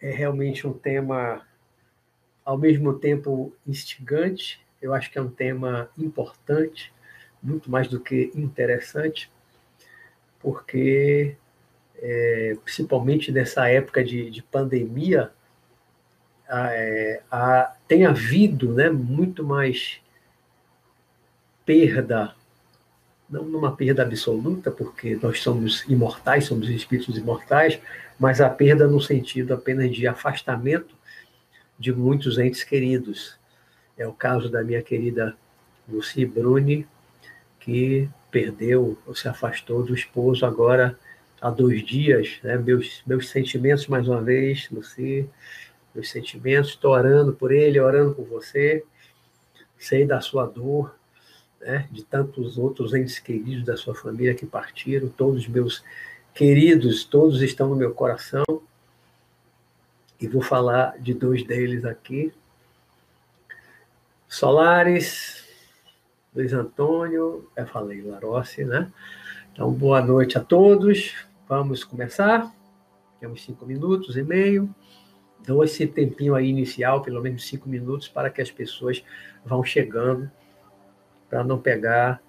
é realmente um tema, ao mesmo tempo, instigante. Eu acho que é um tema importante, muito mais do que interessante, porque, é, principalmente nessa época de, de pandemia, é, a, tem havido né, muito mais perda, não numa perda absoluta, porque nós somos imortais, somos espíritos imortais, mas a perda no sentido apenas de afastamento de muitos entes queridos. É o caso da minha querida Lucy Bruni, que perdeu ou se afastou do esposo agora há dois dias. Né? Meus, meus sentimentos, mais uma vez, Lucy, meus sentimentos, estou orando por ele, orando por você, sei da sua dor, né? de tantos outros entes queridos da sua família que partiram, todos meus queridos, todos estão no meu coração, e vou falar de dois deles aqui. Solares, Luiz Antônio, eu falei Larossi, né? Então, boa noite a todos. Vamos começar. Temos cinco minutos e meio. Dou esse tempinho aí inicial, pelo menos cinco minutos, para que as pessoas vão chegando, para não pegar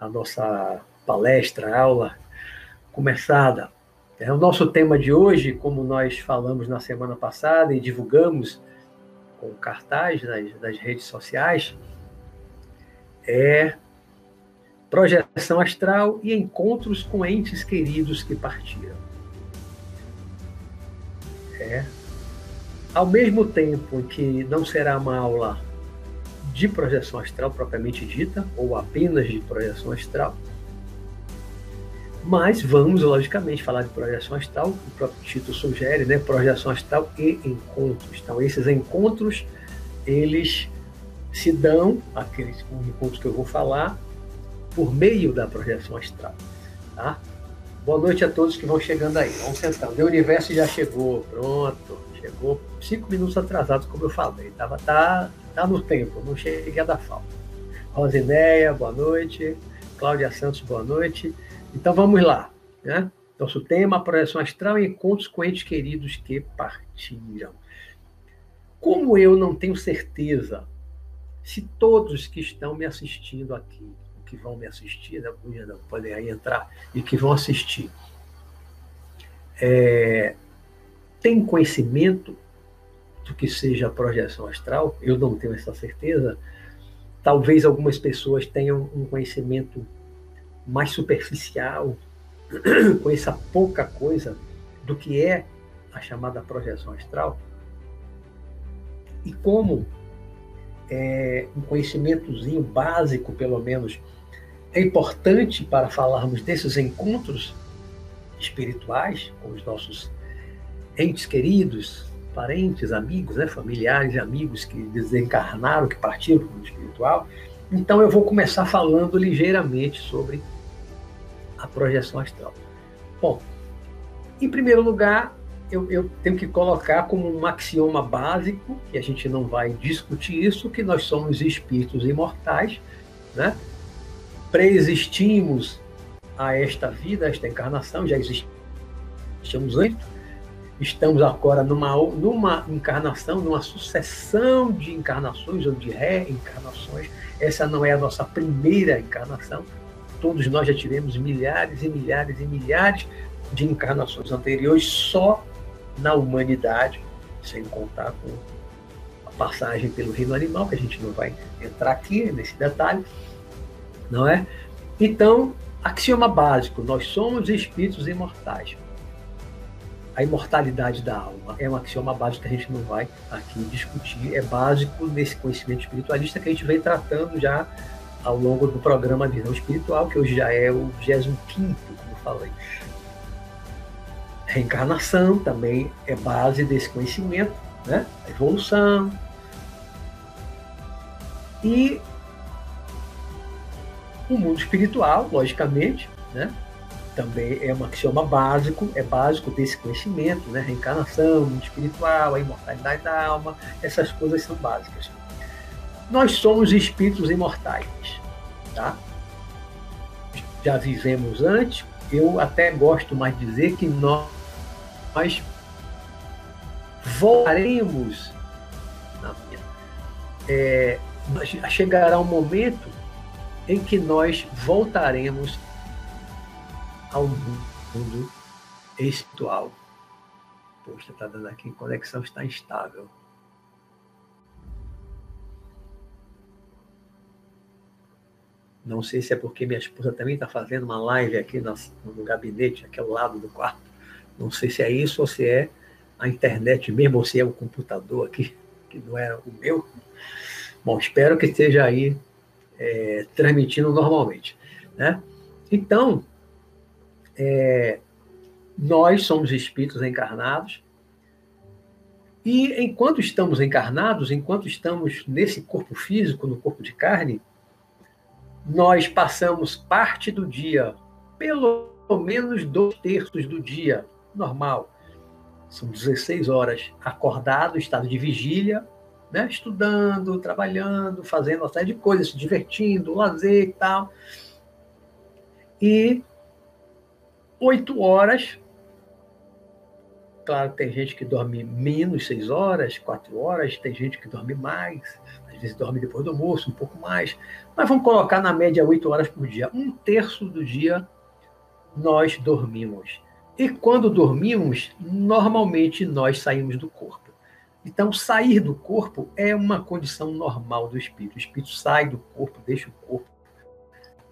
a nossa palestra, aula começada. É, o nosso tema de hoje, como nós falamos na semana passada e divulgamos com cartaz nas, redes sociais, é projeção astral e encontros com entes queridos que partiram. É, ao mesmo tempo que não será uma aula de projeção astral propriamente dita, ou apenas de projeção astral, mas vamos, logicamente, falar de projeção astral, o próprio título sugere, né? Projeção astral e encontros. Então, esses encontros, eles se dão, aqueles encontros que eu vou falar, por meio da projeção astral. Tá? Boa noite a todos que vão chegando aí. Vamos sentando. O universo já chegou, pronto. Chegou cinco minutos atrasado, como eu falei. Tava, tá, tá no tempo, não cheguei a dar falta. Rosineia, boa noite. Cláudia Santos, boa noite. Então vamos lá. Né? Nosso tema, projeção astral e encontros com entes queridos que partiram. Como eu não tenho certeza se todos que estão me assistindo aqui, que vão me assistir, né, podem aí entrar, e que vão assistir, é, tem conhecimento do que seja a projeção astral, eu não tenho essa certeza. Talvez algumas pessoas tenham um conhecimento mais superficial, conheça pouca coisa do que é a chamada projeção astral. E como é, um conhecimentozinho básico, pelo menos, é importante para falarmos desses encontros espirituais com os nossos entes queridos, parentes, amigos, né, familiares e amigos que desencarnaram, que partiram para o espiritual. Então eu vou começar falando ligeiramente sobre a projeção astral. Bom, em primeiro lugar, eu, eu, tenho que colocar como um axioma básico, que a gente não vai discutir isso, que nós somos espíritos imortais, né? Preexistimos a esta vida, a esta encarnação, já existimos antes, estamos agora numa, numa encarnação, numa sucessão de encarnações ou de reencarnações. Essa não é a nossa primeira encarnação, todos nós já tivemos milhares e milhares e milhares de encarnações anteriores só na humanidade, sem contar com a passagem pelo reino animal, que a gente não vai entrar aqui nesse detalhe, não é? Então, axioma básico: nós somos espíritos imortais. A imortalidade da alma é um axioma básico que a gente não vai aqui discutir, é básico nesse conhecimento espiritualista que a gente vem tratando já ao longo do programa Visão Espiritual, que hoje já é o 25, como falei. Reencarnação também é base desse conhecimento, né? A evolução. E o mundo espiritual, logicamente, né? Também é um axioma básico, é básico desse conhecimento, né? Reencarnação, mundo espiritual, a imortalidade da alma, essas coisas são básicas. Nós somos espíritos imortais, tá? Já vivemos antes. Eu até gosto mais de dizer que nós voltaremos é, chegará um momento em que nós voltaremos ao mundo espiritual. Poxa, está dando aqui, conexão está instável. Não sei se é porque minha esposa também está fazendo uma live aqui no, no gabinete, aqui ao lado do quarto. Não sei se é isso ou se é a internet mesmo, ou se é o computador aqui, que não é o meu. Bom, espero que esteja aí é, transmitindo normalmente. Né? Então, é, nós somos espíritos encarnados, e enquanto estamos encarnados, enquanto estamos nesse corpo físico, no corpo de carne, nós passamos parte do dia, pelo menos dois terços do dia, normal. São 16 horas acordado, estado de vigília, né? estudando, trabalhando, fazendo uma série de coisas, se divertindo, lazer e tal. E oito horas. Claro, tem gente que dorme menos seis horas, quatro horas, tem gente que dorme mais, vezes dorme depois do almoço, um pouco mais. Mas vamos colocar na média oito horas por dia. Um terço do dia nós dormimos. E quando dormimos, normalmente nós saímos do corpo. Então, sair do corpo é uma condição normal do espírito. O espírito sai do corpo, deixa o corpo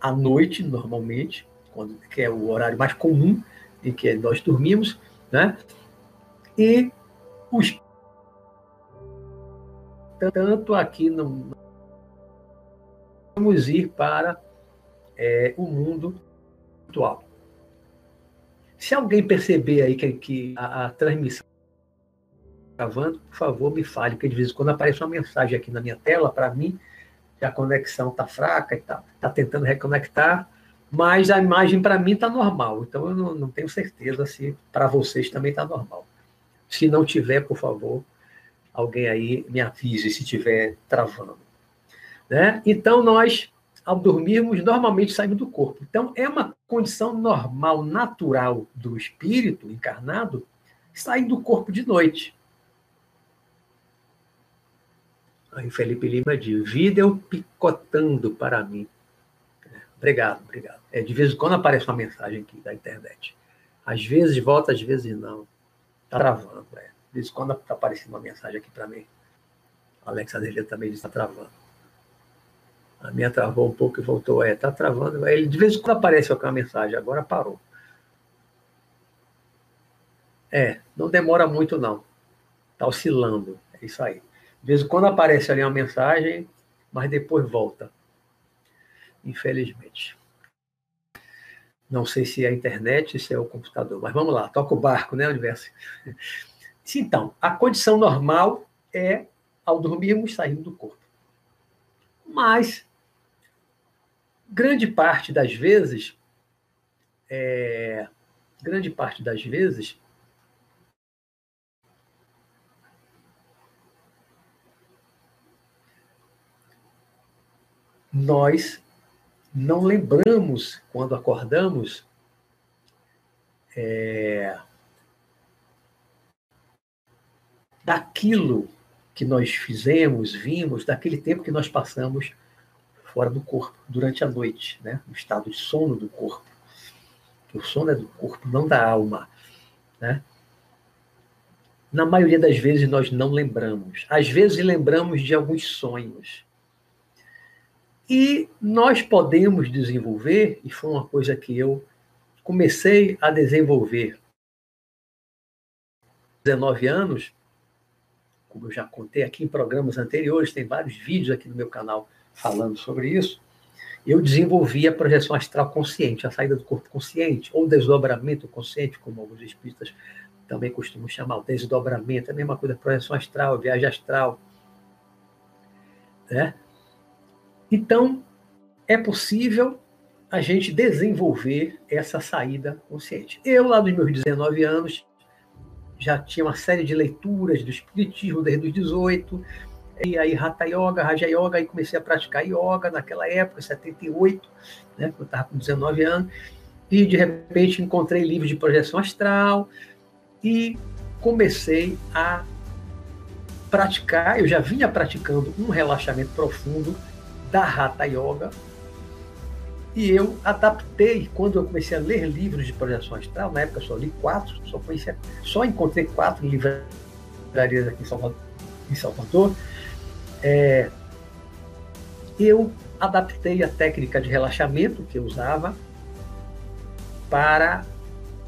à noite, normalmente, quando, que é o horário mais comum em que nós dormimos, né? E os tanto aqui não vamos ir para é, o mundo atual. Se alguém perceber aí que, que a, a transmissão gravando, por favor, me fale, porque de vez em quando aparece uma mensagem aqui na minha tela para mim que a conexão está fraca e. Está tentando reconectar, mas a imagem para mim está normal. Então eu não, não tenho certeza se para vocês também está normal. Se não tiver, por favor, alguém aí me avise se estiver travando. Né? Então nós, ao dormirmos, normalmente saímos do corpo. Então é uma condição normal, natural do espírito encarnado sair do corpo de noite. Aí Felipe Lima diz: vídeo picotando para mim. Obrigado, obrigado. É, de vez em quando aparece uma mensagem aqui da internet. Às vezes volta, às vezes não. Está travando. É. De vez em quando está aparecendo uma mensagem aqui para mim. Alex Adelha também está travando. A minha travou um pouco e voltou. É, está travando. Ele, de vez em quando aparece uma mensagem, agora parou. É, não demora muito, não. Está oscilando. É isso aí. De vez em quando aparece ali uma mensagem, mas depois volta. Infelizmente. Não sei se é a internet, se é o computador, mas vamos lá, toca o barco, né, universo? Então, a condição normal é, ao dormirmos, sairmos do corpo. Mas, grande parte das vezes, é, grande parte das vezes, nós não lembramos, quando acordamos, é, daquilo que nós fizemos, vimos, daquele tempo que nós passamos fora do corpo, durante a noite, né? no estado de sono do corpo. O sono é do corpo, não da alma. Né? Na maioria das vezes nós não lembramos. Às vezes lembramos de alguns sonhos. E nós podemos desenvolver, e foi uma coisa que eu comecei a desenvolver 19 anos, como eu já contei aqui em programas anteriores, tem vários vídeos aqui no meu canal falando sobre isso. Eu desenvolvi a projeção astral consciente, a saída do corpo consciente, ou desdobramento consciente, como alguns espíritas também costumam chamar, o desdobramento, é a mesma coisa, projeção astral, viagem astral. Né? Então, é possível a gente desenvolver essa saída consciente. Eu, lá dos meus 19 anos, já tinha uma série de leituras do Espiritismo desde os 18, e aí Hatha Yoga, Raja Yoga, aí comecei a praticar Yoga naquela época, 78, né, eu estava com 19 anos, e de repente encontrei livros de projeção astral e comecei a praticar, eu já vinha praticando um relaxamento profundo da Hatha Yoga, e eu adaptei, quando eu comecei a ler livros de projeção astral, na época só li quatro, só, conhecia, só encontrei quatro livrarias aqui em Salvador, em Salvador é, eu adaptei a técnica de relaxamento que eu usava para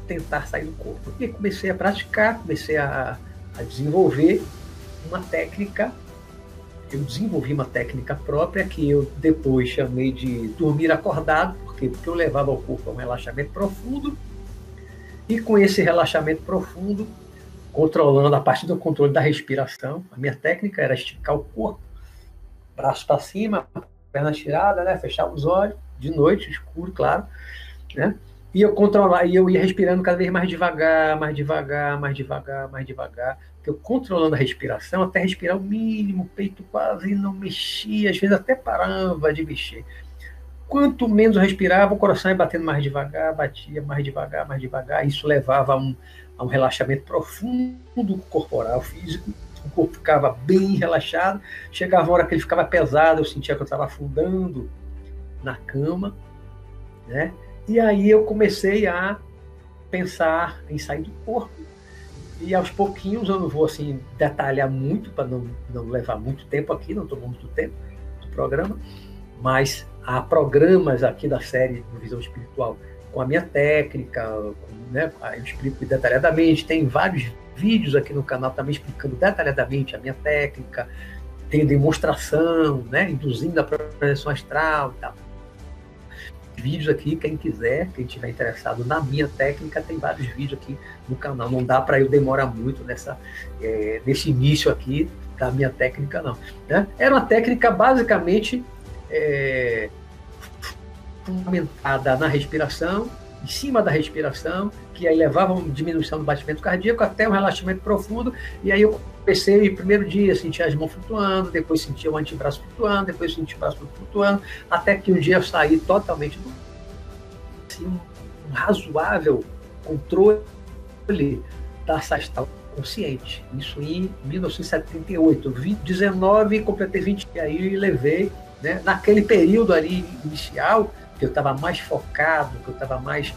tentar sair do corpo. E comecei a praticar, comecei a, a desenvolver uma técnica eu desenvolvi uma técnica própria que eu depois chamei de dormir acordado, porque, porque eu levava o corpo a um relaxamento profundo, e com esse relaxamento profundo, controlando a partir do controle da respiração, a minha técnica era esticar o corpo, braço para cima, perna estirada, né? fechar os olhos, de noite, escuro, claro, né? E eu controlar, e eu ia respirando cada vez mais devagar, mais devagar, mais devagar, mais devagar, eu controlando a respiração, até respirar o mínimo, o peito quase não mexia, às vezes até parava de mexer. Quanto menos eu respirava, o coração ia batendo mais devagar, batia mais devagar, mais devagar. Isso levava a um, a um relaxamento profundo corporal, físico. O corpo ficava bem relaxado. Chegava uma hora que ele ficava pesado, eu sentia que eu estava afundando na cama, né? E aí eu comecei a pensar em sair do corpo e aos pouquinhos eu não vou assim detalhar muito para não, não levar muito tempo aqui, não tomou muito tempo do programa, mas há programas aqui da série de Visão Espiritual com a minha técnica, com, né, eu explico detalhadamente, tem vários vídeos aqui no canal também explicando detalhadamente a minha técnica, tem demonstração, né, induzindo a projeção astral e tal vídeos aqui, quem quiser, quem tiver interessado na minha técnica, tem vários vídeos aqui no canal. Não dá para eu demorar muito nessa, é, nesse início aqui da minha técnica, não. Né? Era uma técnica basicamente é, fundamentada na respiração, em cima da respiração, que aí levava uma diminuição do batimento cardíaco até um relaxamento profundo, e aí eu comecei, primeiro dia, senti as mãos flutuando, depois senti o antebraço flutuando, depois senti o braço flutuando, até que um dia eu saí totalmente do assim, um razoável controle da sastal consciente. Isso em 1978. Eu vi 19 completei 20, e aí levei, né, naquele período ali inicial, que eu estava mais focado, que eu estava mais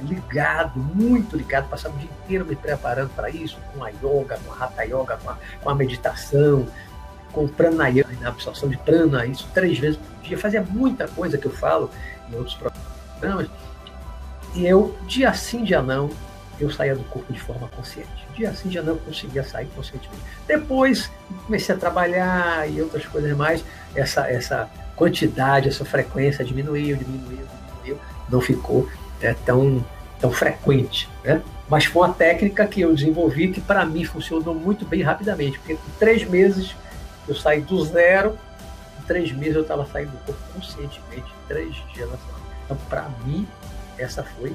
ligado, muito ligado, passava o dia inteiro me preparando para isso, com a yoga, com a hatha yoga, com a, com a meditação, com o pranayama, a absorção de prana, isso três vezes por dia, fazia muita coisa que eu falo em outros programas, e eu, dia sim, dia não, eu saía do corpo de forma consciente. Dia sim, dia não, conseguia sair conscientemente. Depois, comecei a trabalhar e outras coisas mais, essa, essa quantidade, essa frequência diminuiu, diminuiu, diminuiu, não ficou é tão, tão frequente. Né? Mas foi uma técnica que eu desenvolvi que para mim funcionou muito bem rapidamente, porque em três meses eu saí do zero, em três meses eu estava saindo do corpo conscientemente, três dias na semana. Então, para mim, essa foi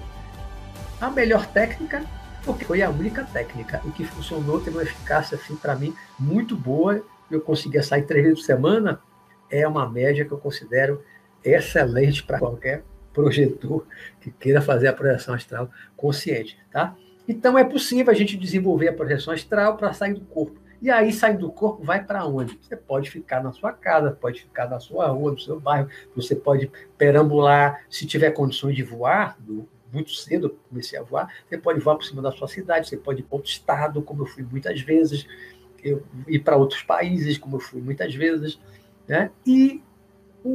a melhor técnica, porque foi a única técnica. O que funcionou, teve uma eficácia, assim, para mim, muito boa. Eu conseguia sair três vezes por semana, é uma média que eu considero excelente para qualquer projetor que queira fazer a projeção astral consciente, tá? Então é possível a gente desenvolver a projeção astral para sair do corpo. E aí, saindo do corpo, vai para onde? Você pode ficar na sua casa, pode ficar na sua rua, no seu bairro, você pode perambular, se tiver condições de voar, muito cedo eu comecei a voar, você pode voar por cima da sua cidade, você pode ir para outro estado, como eu fui muitas vezes, eu ir para outros países, como eu fui muitas vezes, né? E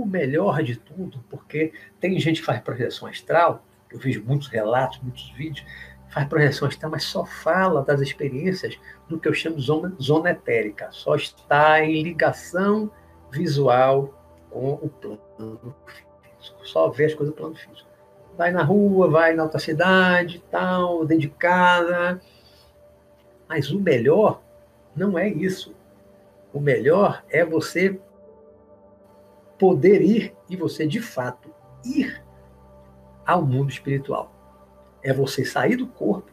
o melhor de tudo, porque tem gente que faz projeção astral, eu vejo muitos relatos, muitos vídeos, faz projeção astral, mas só fala das experiências do que eu chamo de zona, zona etérica, só está em ligação visual com o plano físico, só vê as coisas do plano físico. Vai na rua, vai na outra cidade, tal, dentro de casa. Mas o melhor não é isso. O melhor é você poder ir e você de fato ir ao mundo espiritual. É você sair do corpo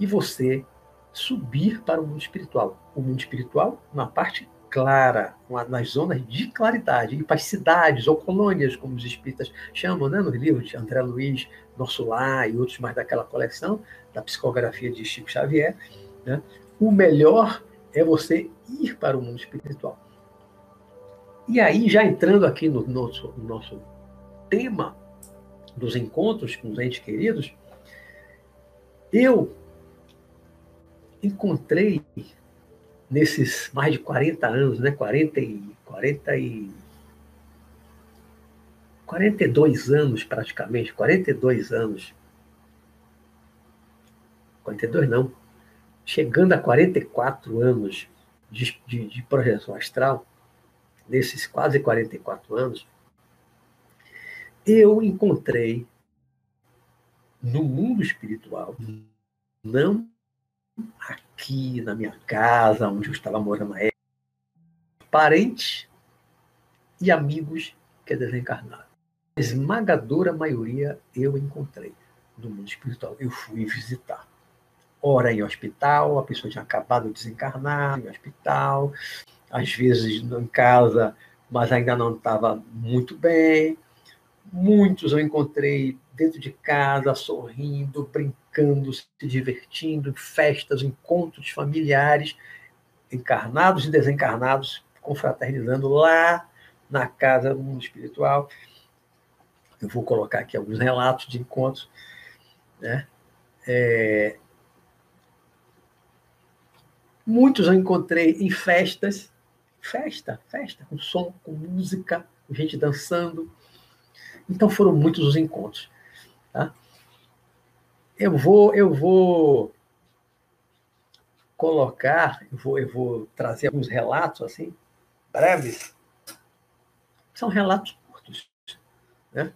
e você subir para o mundo espiritual. O mundo espiritual, uma parte clara, nas zonas de claridade, e para as cidades ou colônias, como os espíritas chamam, né, nos livros de André Luiz, Nosso Lar e outros mais daquela coleção, da psicografia de Chico Xavier. Né? O melhor é você ir para o mundo espiritual. E aí, já entrando aqui no nosso, no nosso tema dos encontros com os entes queridos, eu encontrei nesses mais de 40 anos, né? 40 e, 40 e 42 anos praticamente, 42 anos. 42 não. Chegando a 44 anos de, de, de projeção astral, nesses quase 44 anos, eu encontrei no mundo espiritual, não aqui na minha casa, onde eu estava morando na época, parentes e amigos que é desencarnado. A esmagadora maioria eu encontrei no mundo espiritual. Eu fui visitar. Ora em hospital, a pessoa tinha acabado de desencarnar em hospital, às vezes em casa, mas ainda não estava muito bem. Muitos eu encontrei dentro de casa, sorrindo, brincando, se divertindo, festas, encontros familiares, encarnados e desencarnados, confraternizando lá na casa do mundo espiritual. Eu vou colocar aqui alguns relatos de encontros. Né? É... Muitos eu encontrei em festas, festa, festa, com som, com música, com gente dançando, então foram muitos os encontros. Tá? Eu vou, eu vou colocar, eu vou, eu vou trazer alguns relatos assim, breves. São relatos curtos, né?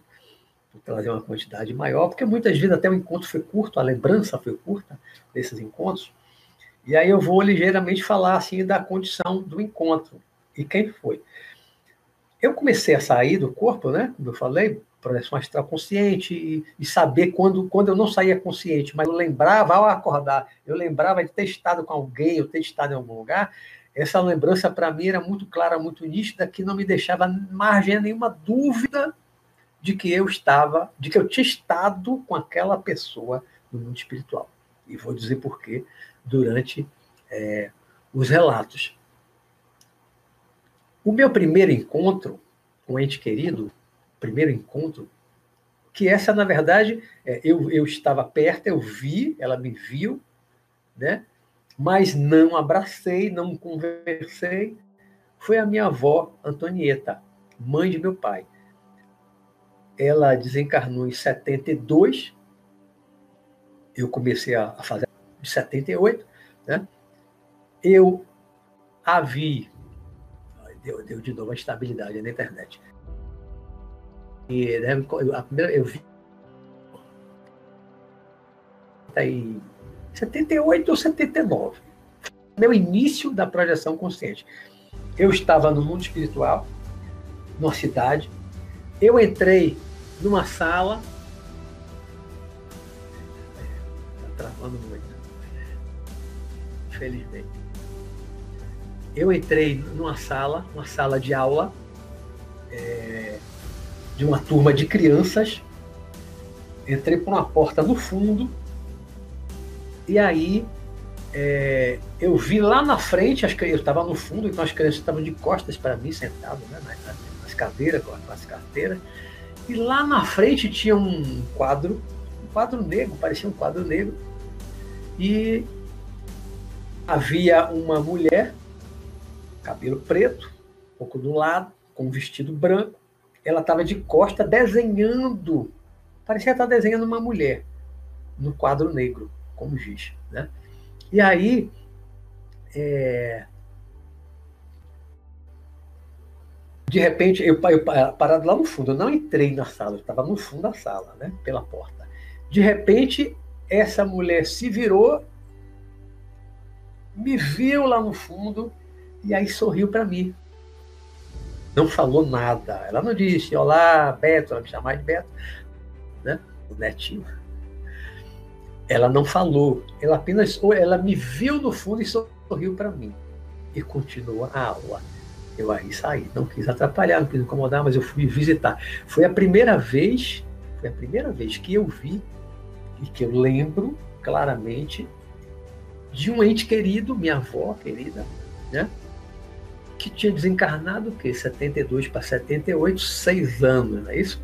Vou trazer uma quantidade maior, porque muitas vezes até o encontro foi curto, a lembrança foi curta desses encontros. E aí eu vou ligeiramente falar assim da condição do encontro e quem foi eu comecei a sair do corpo, né? Como eu falei, projeção astral consciente e, e, saber quando, quando eu não saía consciente, mas eu lembrava ao acordar, eu lembrava de ter estado com alguém, eu ter estado em algum lugar. Essa lembrança para mim era muito clara, muito nítida, que não me deixava margem nenhuma dúvida de que eu estava, de que eu tinha estado com aquela pessoa no mundo espiritual. E vou dizer por quê durante é, os relatos. O meu primeiro encontro com o ente querido, primeiro encontro, que essa, na verdade, é, eu, eu estava perto, eu vi, ela me viu, né? mas não abracei, não conversei, foi a minha avó, Antonieta, mãe de meu pai. Ela desencarnou em 72, eu comecei a fazer em 78, né? Eu a vi deu, deu de novo a estabilidade na internet. E né, a primeira, eu vi aí 78 ou 79. Meu início da projeção consciente. Eu estava no mundo espiritual, numa cidade. Eu entrei numa sala. Está travando muito. Infelizmente eu entrei numa sala, uma sala de aula é, de uma turma de crianças. Entrei por uma porta no fundo e aí é, eu vi lá na frente, as crianças, eu estava no fundo, então as crianças estavam de costas para mim, sentadas né, nas, nas cadeiras, com as carteiras. E lá na frente tinha um quadro, um quadro negro, parecia um quadro negro. E havia uma mulher cabelo preto, um pouco do lado, com um vestido branco. Ela estava de costa desenhando, parecia estar desenhando uma mulher no quadro negro, como giz. Né? E aí, é... de repente, eu, eu parado lá no fundo, eu não entrei na sala, eu estava no fundo da sala, né? pela porta. De repente, essa mulher se virou, me viu lá no fundo e aí sorriu para mim. Não falou nada. Ela não disse, olá, Beto, ela me chamava de Beto, né? O netinho. Ela não falou. Ela apenas, ela me viu no fundo e sorriu para mim. E continuou a aula. Eu aí saí, não quis atrapalhar, não quis incomodar, mas eu fui visitar. Foi a primeira vez, foi a primeira vez que eu vi e que eu lembro claramente de um ente querido, minha avó querida, né? Que tinha desencarnado o quê? 72 para 78, seis anos, não é isso?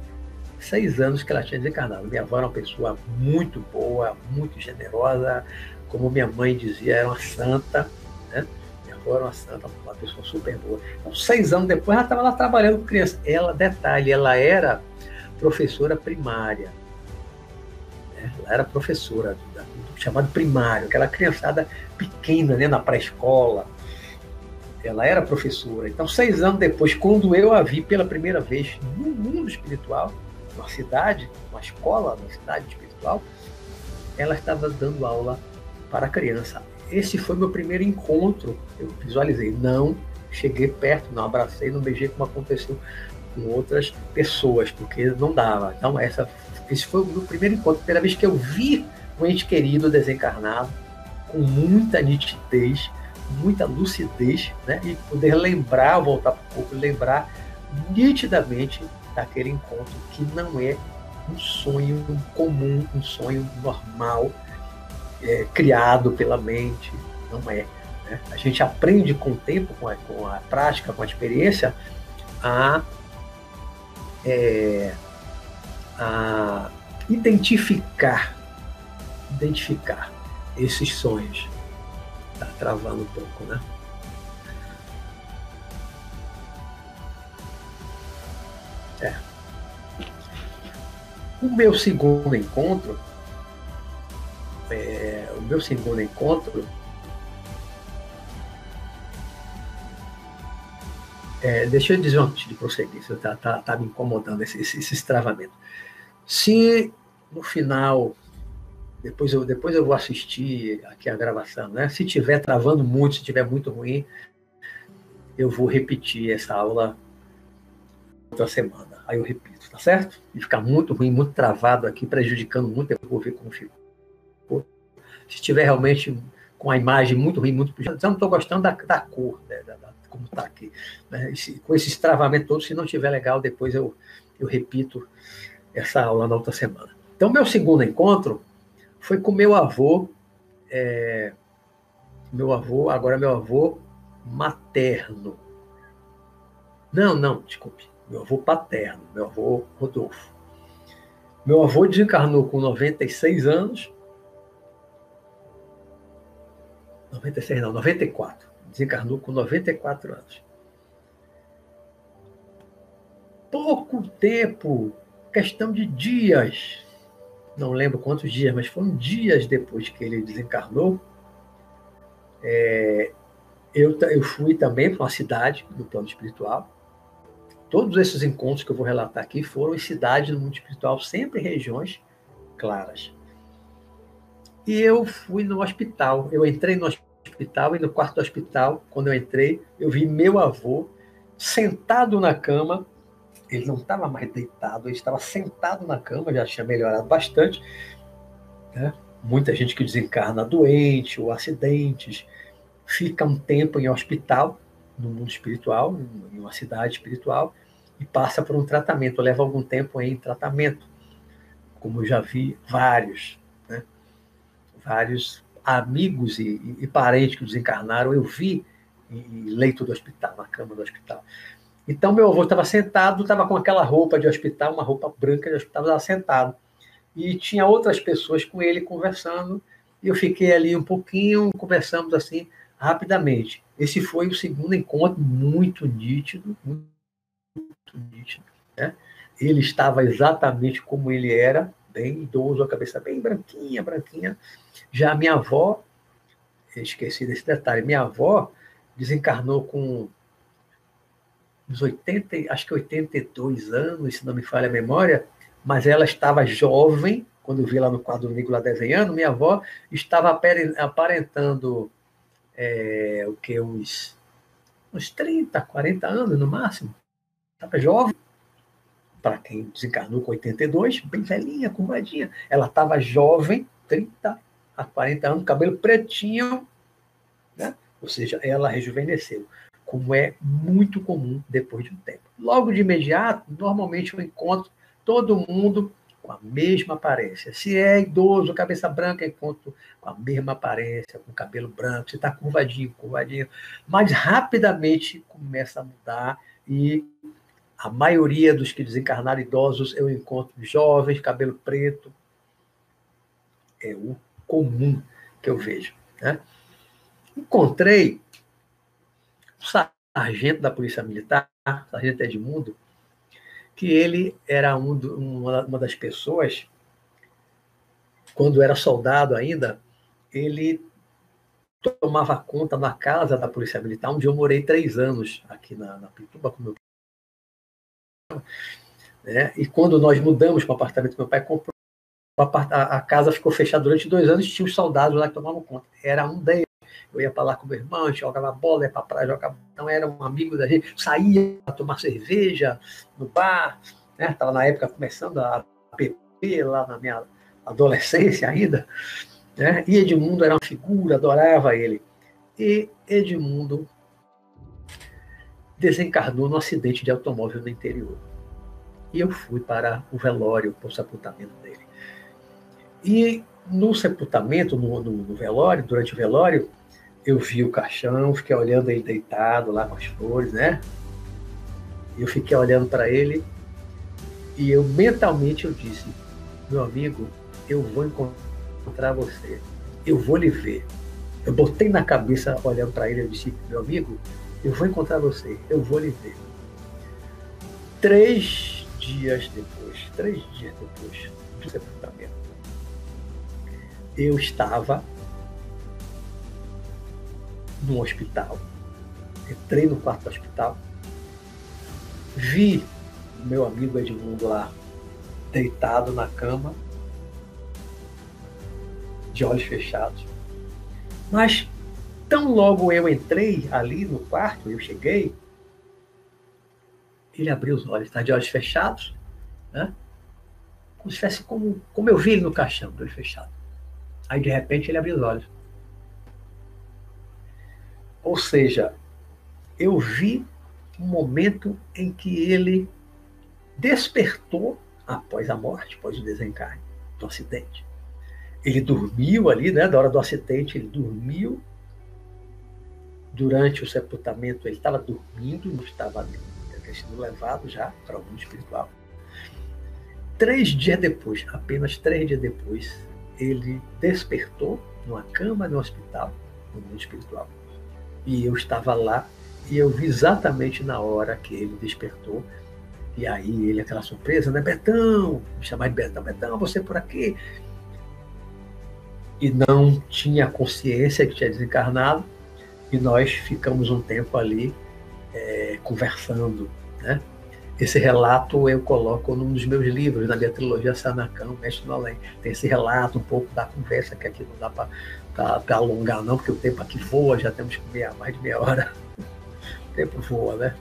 Seis anos que ela tinha desencarnado. Minha avó era uma pessoa muito boa, muito generosa, como minha mãe dizia, era uma santa, né? Minha avó era uma santa, uma pessoa super boa. Então, seis anos depois, ela estava lá trabalhando com criança. Ela, detalhe, ela era professora primária. Né? Ela era professora do chamado primário, aquela criançada pequena, né, na pré-escola. Ela era professora. Então, seis anos depois, quando eu a vi pela primeira vez no mundo espiritual, numa cidade, uma escola, uma cidade espiritual, ela estava dando aula para a criança. Esse foi meu primeiro encontro. Eu visualizei, não cheguei perto, não abracei, não beijei como aconteceu com outras pessoas, porque não dava. Então, essa, esse foi o meu primeiro encontro, primeira vez que eu vi um ente querido desencarnado, com muita nitidez, muita lucidez, né? e poder lembrar, voltar um pouco, lembrar nitidamente daquele encontro que não é um sonho comum, um sonho normal, é, criado pela mente, não é. Né? A gente aprende com o tempo, com a, com a prática, com a experiência, a é, a identificar, identificar esses sonhos. Está travando um pouco, né? É. O meu segundo encontro, é, o meu segundo encontro É, deixa eu dizer antes de prosseguir, está tá, tá me incomodando esse, esse, esse travamento. Se no final, depois eu, depois eu vou assistir aqui a gravação, né? Se tiver travando muito, se tiver muito ruim, eu vou repetir essa aula outra semana. Aí eu repito, tá certo? E ficar muito ruim, muito travado aqui, prejudicando muito, eu vou ver como ficou. Se estiver realmente com a imagem muito ruim, muito. Já não estou gostando da, da cor, né? da, da, como está aqui. Né? Esse, com esse estravamento todo, se não estiver legal, depois eu, eu repito essa aula na outra semana. Então, meu segundo encontro foi com meu avô, é, meu avô, agora meu avô materno. Não, não, desculpe, meu avô paterno, meu avô Rodolfo. Meu avô desencarnou com 96 anos. 96 não, 94 desencarnou com 94 anos. Pouco tempo, questão de dias, não lembro quantos dias, mas foram dias depois que ele desencarnou, é, eu, eu fui também para uma cidade no plano espiritual. Todos esses encontros que eu vou relatar aqui foram em cidades do mundo espiritual, sempre em regiões claras. E eu fui no hospital. Eu entrei no hospital e no quarto do hospital, quando eu entrei, eu vi meu avô sentado na cama. Ele não estava mais deitado, ele estava sentado na cama, já tinha melhorado bastante. Né? Muita gente que desencarna doente ou acidentes, fica um tempo em hospital, no mundo espiritual, em uma cidade espiritual, e passa por um tratamento, leva algum tempo em tratamento, como eu já vi vários, né? vários amigos e, e, parentes que desencarnaram, eu vi em leito do hospital, na cama do hospital. Então, meu avô estava sentado, estava com aquela roupa de hospital, uma roupa branca de hospital, estava sentado. E tinha outras pessoas com ele conversando, e eu fiquei ali um pouquinho, conversamos assim, rapidamente. Esse foi o segundo encontro, muito nítido, muito nítido. Né? Ele estava exatamente como ele era, bem idoso, a cabeça bem branquinha, branquinha. Já minha avó, esqueci desse detalhe, minha avó desencarnou com uns 80, acho que 82 anos, se não me falha a memória, mas ela estava jovem, quando eu vi lá no quadro lá desenhando, minha avó estava aparentando é, o que, uns, uns 30, 40 anos no máximo. Estava jovem para quem desencarnou com 82, bem velhinha, curvadinha. Ela estava jovem, 30 a 40 anos, cabelo pretinho, né? ou seja, ela rejuvenesceu, como é muito comum depois de um tempo. Logo de imediato, normalmente eu encontro todo mundo com a mesma aparência. Se é idoso, cabeça branca, encontro com a mesma aparência, com cabelo branco. Se está curvadinho, curvadinho. Mas rapidamente começa a mudar e a maioria dos que desencarnaram idosos eu encontro jovens, cabelo preto. É o comum que eu vejo. Né? Encontrei sargento da Polícia Militar, sargento Edmundo, que ele era um do, uma, das pessoas, quando era soldado ainda, ele tomava conta na casa da Polícia Militar, onde eu morei três anos, aqui na, na Pituba, com meu né? E quando nós mudamos para o apartamento que meu pai comprou, a, a, casa ficou fechada durante dois anos e tinha os soldados lá que tomavam conta. Era um deles. Eu ia para lá com meu irmão, jogava bola, ia para praia, jogava. Então era um amigo da gente, saía para tomar cerveja no bar, né? Estava na época começando a PP lá na minha adolescência ainda. Né? E Edmundo era uma figura, adorava ele. E Edmundo desencarnou num acidente de automóvel no interior. E eu fui para o velório, para o sepultamento dele. E no sepultamento, no, no, no velório, durante o velório, eu vi o caixão, fiquei olhando ele deitado lá com as flores, né? Eu fiquei olhando para ele e eu mentalmente eu disse, meu amigo, eu vou encontrar você, eu vou lhe ver. Eu botei na cabeça olhando para ele, eu disse, meu amigo, eu vou encontrar você, eu vou lhe ver. Três dias depois, três dias depois do sepultamento, eu estava no hospital. Entrei no quarto do hospital, vi meu amigo Edmundo lá, deitado na cama, de olhos fechados. Mas tão logo eu entrei ali no quarto, eu cheguei, ele abriu os olhos, está de olhos fechados, né? como se fosse como, como eu vi ele no caixão, de olhos fechados. Aí de repente ele abriu os olhos. Ou seja, eu vi um momento em que ele despertou após a morte, após o desencarne do acidente. Ele dormiu ali, né, da hora do acidente, ele dormiu. Durante o sepultamento, ele estava dormindo, não estava sido levado já para o mundo espiritual. Três dias depois, apenas três dias depois, ele despertou numa cama no hospital, no mundo espiritual. E eu estava lá e eu vi exatamente na hora que ele despertou. E aí ele, aquela surpresa, né? Betão, me chamar de Betão, Betão, você por aqui. E não tinha consciência que tinha desencarnado. E nós ficamos um tempo ali é, conversando, né? Esse relato eu coloco num dos meus livros, na minha trilogia Sanacão, Mestre no Além. Tem esse relato um pouco da conversa, que aqui não dá para alongar não, porque o tempo aqui voa, já temos meia, mais de meia hora. O tempo voa, né?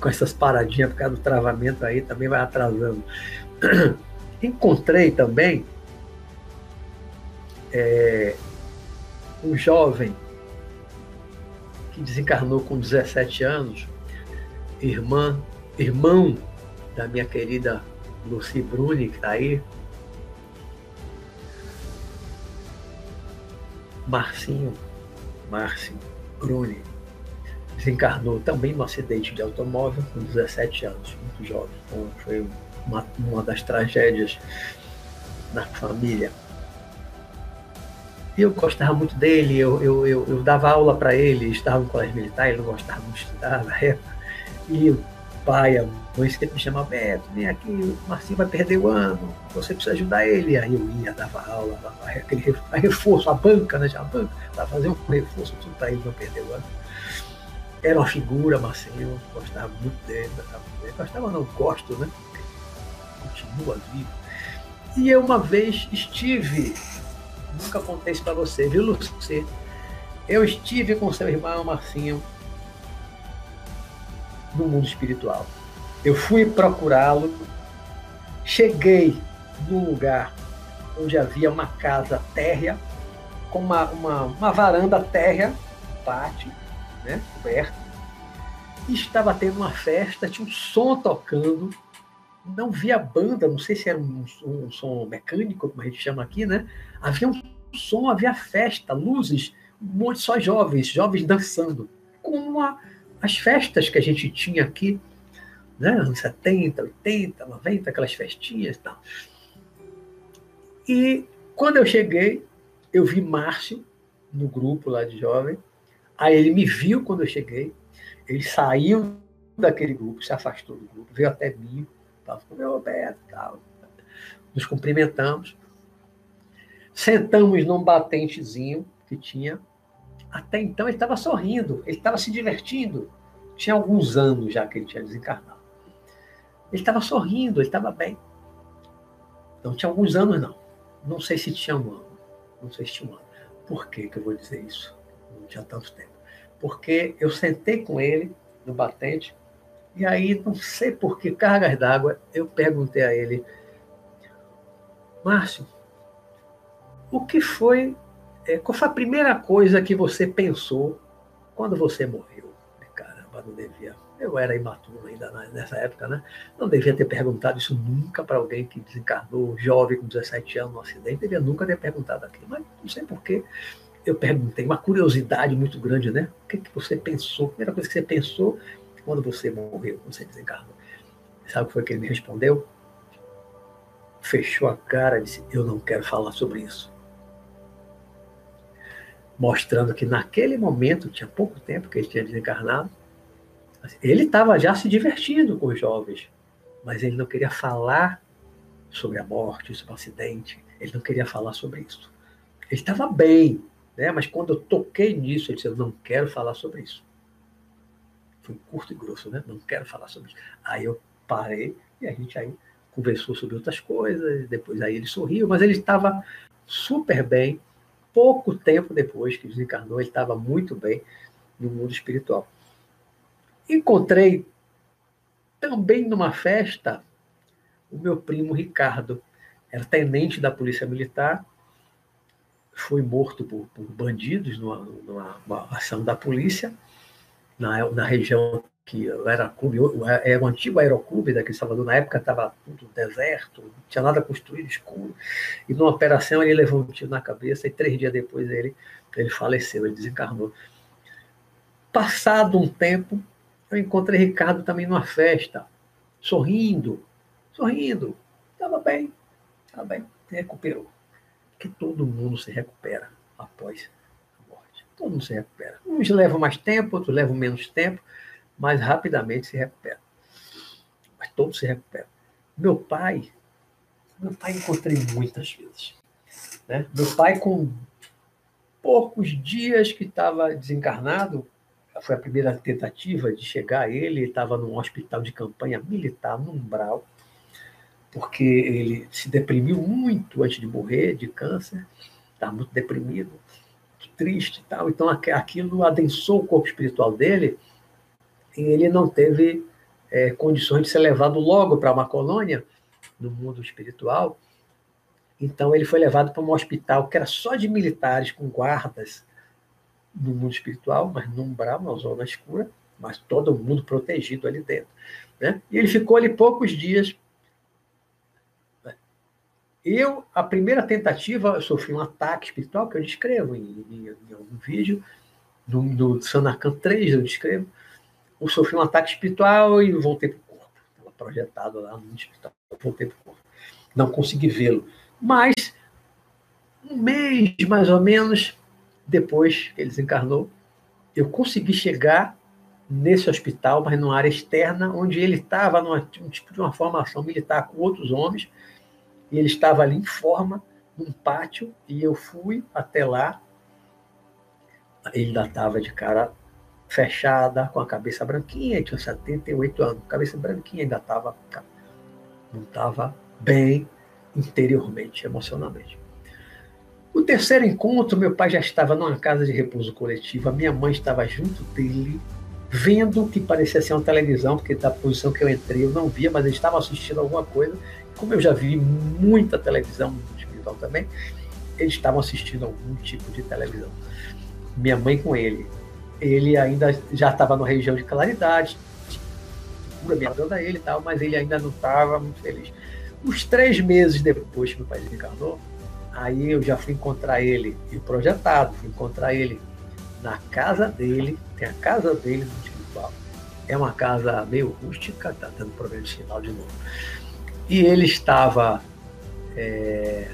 Com essas paradinhas por causa do travamento aí, também vai atrasando. Encontrei também é, um jovem que desencarnou com 17 anos, irmã irmão da minha querida Lucy Bruni, que está aí. Marcinho, Márcio Bruni, desencarnou também no acidente de automóvel com 17 anos, muito jovem. Então, foi uma, uma das tragédias na família. Eu gostava muito dele, eu, eu, eu, eu dava aula para ele, estava no colégio militar, ele não gostava muito de estudar na época. E pai, a mãe sempre me chamava, Beto, vem aqui, o Marcinho vai perder o ano, você precisa ajudar ele. Aí eu ia, dava aula, dava aquele reforço, a banca, né? A banca, para fazer um reforço tudo para ele não perder o ano. Era uma figura, Marcinho, gostava muito dele, gostava muito dele. Gostava não, gosto, né? Continua vivo. E eu uma vez estive, nunca contei isso para você, viu, Luci? Eu estive com seu irmão Marcinho no mundo espiritual. Eu fui procurá-lo, cheguei num lugar onde havia uma casa térrea, com uma, uma, uma varanda térrea, pátio, né, coberta, e estava tendo uma festa, tinha um som tocando não via banda, não sei se era um, um, som mecânico, como a gente chama aqui, né? Havia um som, havia festa, luzes, um monte só jovens, jovens dançando, como a, as festas que a gente tinha aqui, né? Anos 70, 80, 90, aquelas festinhas e tal. E quando eu cheguei, eu vi Márcio no grupo lá de jovem. Aí ele me viu quando eu cheguei. Ele saiu daquele grupo, se afastou do grupo, veio até mim, falou, meu Roberto, tal. Nos cumprimentamos. Sentamos num batentezinho que tinha. Até então ele estava sorrindo, ele estava se divertindo. Tinha alguns anos já que ele tinha desencarnado. Ele estava sorrindo, ele estava bem. Não tinha alguns anos, não. Não sei se tinha um ano. Não sei se tinha um ano. Por que, que eu vou dizer isso? Não tinha tanto tempo. Porque eu sentei com ele no batente, e aí, não sei por que cargas d'água, eu perguntei a ele, Márcio, o que foi, é, qual foi a primeira coisa que você pensou quando você morreu? Caramba, não devia eu era imaturo ainda nessa época, né? Não devia ter perguntado isso nunca para alguém que desencarnou jovem com 17 anos no acidente. Devia nunca ter perguntado aquilo. Mas não sei porquê. Eu perguntei, uma curiosidade muito grande, né? O que, que você pensou? A primeira coisa que você pensou quando você morreu, quando você desencarnou. Sabe o que foi que ele me respondeu? Fechou a cara e disse: Eu não quero falar sobre isso. Mostrando que naquele momento, tinha pouco tempo que ele tinha desencarnado, ele estava já se divertindo com os jovens, mas ele não queria falar sobre a morte, sobre o acidente. Ele não queria falar sobre isso. Ele estava bem, né? mas quando eu toquei nisso, ele disse: Eu não quero falar sobre isso. Foi curto e grosso, né? Não quero falar sobre isso. Aí eu parei e a gente aí conversou sobre outras coisas. Depois aí ele sorriu, mas ele estava super bem. Pouco tempo depois que desencarnou, ele estava muito bem no mundo espiritual. Encontrei também numa festa o meu primo Ricardo, era tenente da Polícia Militar, foi morto por, por bandidos numa, numa, ação da polícia na, na região que era clube, o antigo aeroclube daqui de Salvador, na época estava tudo deserto, não tinha nada construído, escuro. E numa operação ele levou um tiro na cabeça e três dias depois ele, ele faleceu, ele desencarnou. Passado um tempo, eu encontrei Ricardo também numa festa, sorrindo, sorrindo. Estava bem, estava bem, recuperou. Que todo mundo se recupera após a morte. Todo mundo se recupera. Uns levam mais tempo, outros levam menos tempo, mas rapidamente se recupera. Mas todos se recuperam. Meu pai, meu pai encontrei muitas vezes. Né? Meu pai, com poucos dias que estava desencarnado, foi a primeira tentativa de chegar a ele, ele estava num hospital de campanha militar, no Umbral, porque ele se deprimiu muito antes de morrer de câncer, estava muito deprimido, triste e tal. Então aquilo adensou o corpo espiritual dele ele não teve é, condições de ser levado logo para uma colônia no mundo espiritual. Então ele foi levado para um hospital que era só de militares, com guardas, no mundo espiritual, mas no umbral, na zona escura, mas todo mundo protegido ali dentro. Né? E ele ficou ali poucos dias. Eu, a primeira tentativa, eu sofri um ataque espiritual, que eu descrevo em, em, em algum vídeo, no, no Sanacan 3 eu descrevo. Eu sofri um ataque espiritual e voltei para o corpo. Estava projetado lá no eu voltei para o corpo. Não consegui vê-lo. Mas, um mês mais ou menos, depois que ele desencarnou, eu consegui chegar nesse hospital, mas numa área externa, onde ele estava num tipo de uma formação militar com outros homens, e ele estava ali em forma, num pátio, e eu fui até lá. Ele ainda estava de cara fechada, com a cabeça branquinha, tinha 78 anos, cabeça branquinha, ainda estava, não estava bem interiormente, emocionalmente. O terceiro encontro, meu pai já estava numa casa de repouso coletivo, a minha mãe estava junto dele, vendo o que parecia ser uma televisão, porque da posição que eu entrei eu não via, mas eles estavam assistindo alguma coisa. Como eu já vi muita televisão espiritual também, eles estavam assistindo algum tipo de televisão. Minha mãe com ele. Ele ainda já estava na região de claridade, ajudando a ele e tal, mas ele ainda não estava muito feliz. Uns três meses depois que meu pai desencarnou, aí eu já fui encontrar ele, e projetado, fui encontrar ele na casa dele, tem a casa dele no espiritual. É uma casa meio rústica, tá dando problema de sinal de novo. E ele estava é,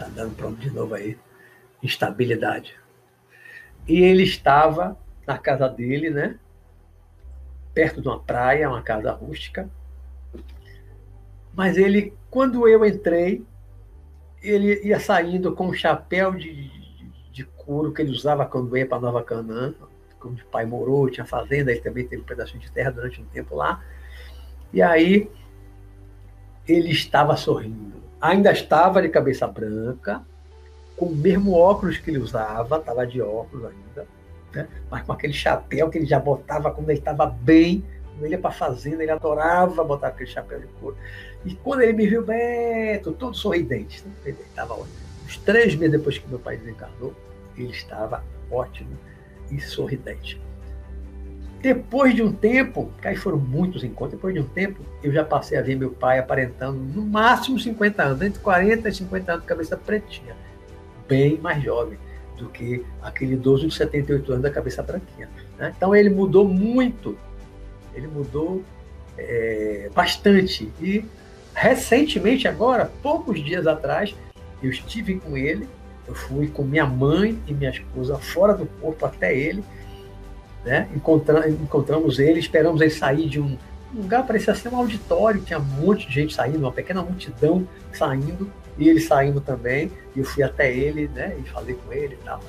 Tá dando problema de novo aí. Instabilidade. E ele estava na casa dele, né? Perto de uma praia, uma casa rústica. Mas ele, quando eu entrei, ele ia saindo com um chapéu de, de, de couro que ele usava quando ia para Nova Canaã. Como o pai morou, tinha fazenda, ele também teve um pedacinho de terra durante um tempo lá. E aí ele estava sorrindo ainda estava de cabeça branca, com o mesmo óculos que ele usava, estava de óculos ainda, né? mas com aquele chapéu que ele já botava quando ele estava bem, quando ele ia para a fazenda, ele adorava botar aquele chapéu de couro. E quando ele me viu, Beto, todo sorridente, né? ele estava ótimo. Uns três meses depois que meu pai desencarnou, ele estava ótimo e sorridente. Depois de um tempo, que aí foram muitos encontros, depois de um tempo, eu já passei a ver meu pai aparentando no máximo 50 anos, entre 40 e 50 anos, cabeça pretinha, bem mais jovem do que aquele idoso de 78 anos da cabeça branquinha. Né? Então ele mudou muito, ele mudou é, bastante. E recentemente, agora, poucos dias atrás, eu estive com ele, eu fui com minha mãe e minha esposa fora do corpo até ele, né? Encontra, encontramos ele, esperamos ele sair de um lugar, parecia ser um auditório, tinha um monte de gente saindo, uma pequena multidão saindo, e ele saindo também, e eu fui até ele, né? E falei com ele e tal.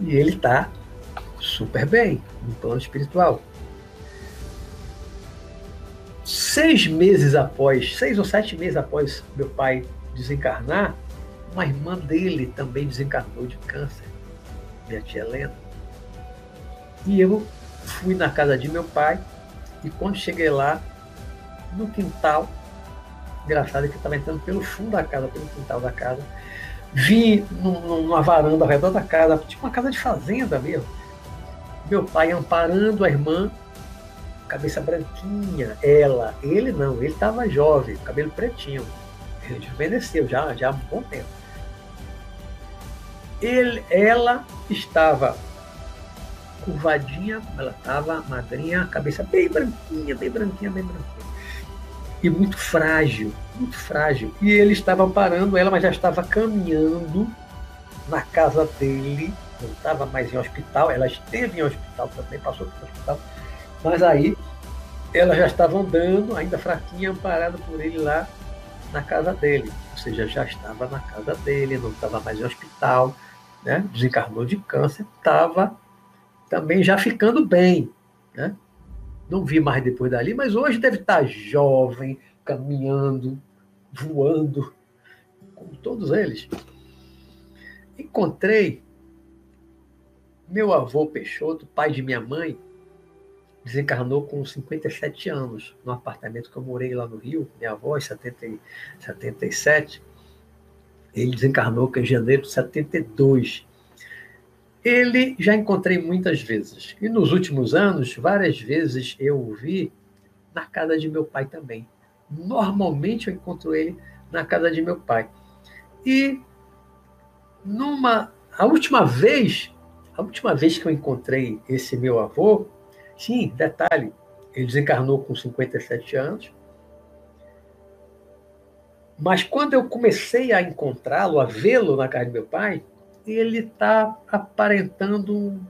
E ele está super bem no plano espiritual. Seis meses após, seis ou sete meses após meu pai desencarnar, uma irmã dele também desencarnou de câncer, minha tia Helena. E eu fui na casa de meu pai e quando cheguei lá, no quintal, engraçado que eu estava entrando pelo fundo da casa, pelo quintal da casa, vi numa varanda ao redor da casa, tipo uma casa de fazenda mesmo, meu pai amparando a irmã, cabeça branquinha, ela, ele não, ele estava jovem, cabelo pretinho, ele envelheceu já, já há um bom tempo. Ele, ela estava curvadinha, ela estava magrinha, cabeça bem branquinha, bem branquinha, bem branquinha. E muito frágil, muito frágil. E ele estava parando ela, mas já estava caminhando na casa dele, não estava mais em hospital, ela esteve em hospital também, passou pelo hospital, mas aí ela já estava andando, ainda fraquinha, amparada por ele lá na casa dele. Ou seja, já estava na casa dele, não estava mais em hospital, né? desencarnou de câncer, estava também já ficando bem. Né? Não vi mais depois dali, mas hoje deve estar jovem, caminhando, voando, como todos eles. Encontrei meu avô Peixoto, pai de minha mãe, desencarnou com 57 anos, no apartamento que eu morei lá no Rio, minha avó em 70, 77. Ele desencarnou em janeiro de 72. Ele já encontrei muitas vezes. E nos últimos anos, várias vezes eu o vi na casa de meu pai também. Normalmente eu encontro ele na casa de meu pai. E numa a última vez, a última vez que eu encontrei esse meu avô, sim, detalhe, ele desencarnou com 57 anos. Mas quando eu comecei a encontrá-lo, a vê-lo na casa de meu pai, ele está aparentando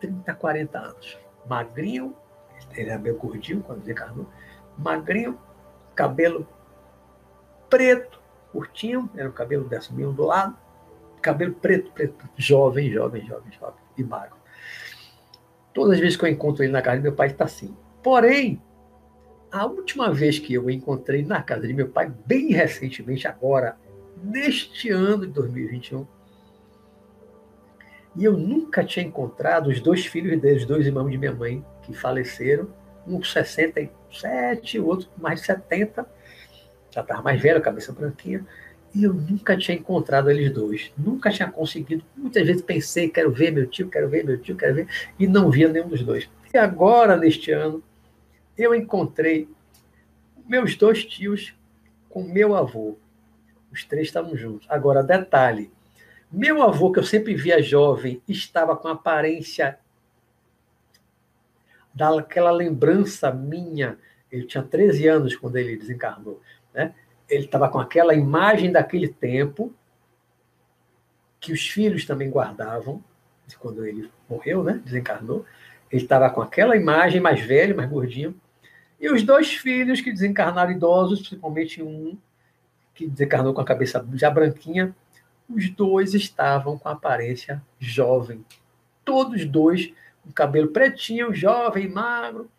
30, 40 anos. Magrinho, ele era meio gordinho quando desencarnou, magrinho, cabelo preto, curtinho, era o cabelo meio do lado, cabelo preto, preto, jovem, jovem, jovem, jovem e magro. Todas as vezes que eu encontro ele na casa do meu pai, está assim. Porém, a última vez que eu o encontrei na casa de meu pai, bem recentemente, agora, neste ano de 2021, e eu nunca tinha encontrado os dois filhos deles, dois irmãos de minha mãe, que faleceram, um com 67, o outro com mais de 70, já estava mais velho, cabeça branquinha. E eu nunca tinha encontrado eles dois. Nunca tinha conseguido. Muitas vezes pensei, quero ver meu tio, quero ver meu tio, quero ver. E não via nenhum dos dois. E agora, neste ano, eu encontrei meus dois tios com meu avô. Os três estavam juntos. Agora, detalhe: meu avô, que eu sempre via jovem, estava com aparência daquela lembrança minha. Ele tinha 13 anos quando ele desencarnou. Né? Ele estava com aquela imagem daquele tempo que os filhos também guardavam, de quando ele morreu, né? desencarnou. Ele estava com aquela imagem mais velho, mais gordinho. E os dois filhos que desencarnaram idosos, principalmente um que desencarnou com a cabeça já branquinha, os dois estavam com aparência jovem. Todos dois com cabelo pretinho, jovem, magro.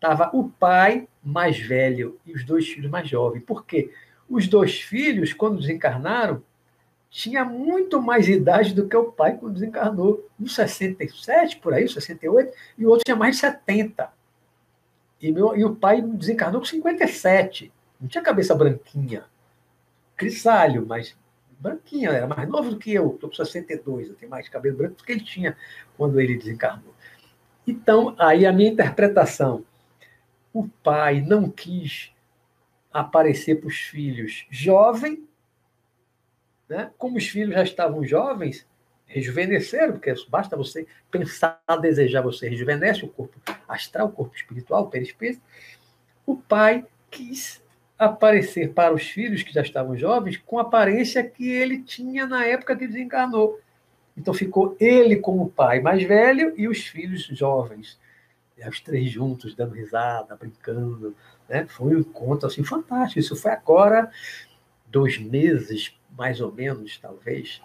Tava o pai mais velho e os dois filhos mais jovens. Por quê? Os dois filhos, quando desencarnaram, tinha muito mais idade do que o pai quando desencarnou. Um 67, por aí, 68, e o outro tinha mais de 70. E, meu, e o pai desencarnou com 57. Não tinha cabeça branquinha. Crisalho, mas branquinha, era mais novo do que eu. Estou com 62, eu tenho mais cabelo branco do que ele tinha quando ele desencarnou. Então, aí a minha interpretação. O pai não quis aparecer para os filhos jovem, né? como os filhos já estavam jovens, rejuvenesceram, porque basta você pensar, desejar, você rejuvenesce o corpo astral, o corpo espiritual, o perispírito. O pai quis aparecer para os filhos que já estavam jovens com a aparência que ele tinha na época que desencarnou. Então ficou ele como pai mais velho e os filhos jovens. E os três juntos, dando risada, brincando. Né? Foi um encontro assim, fantástico. Isso foi agora, dois meses, mais ou menos, talvez,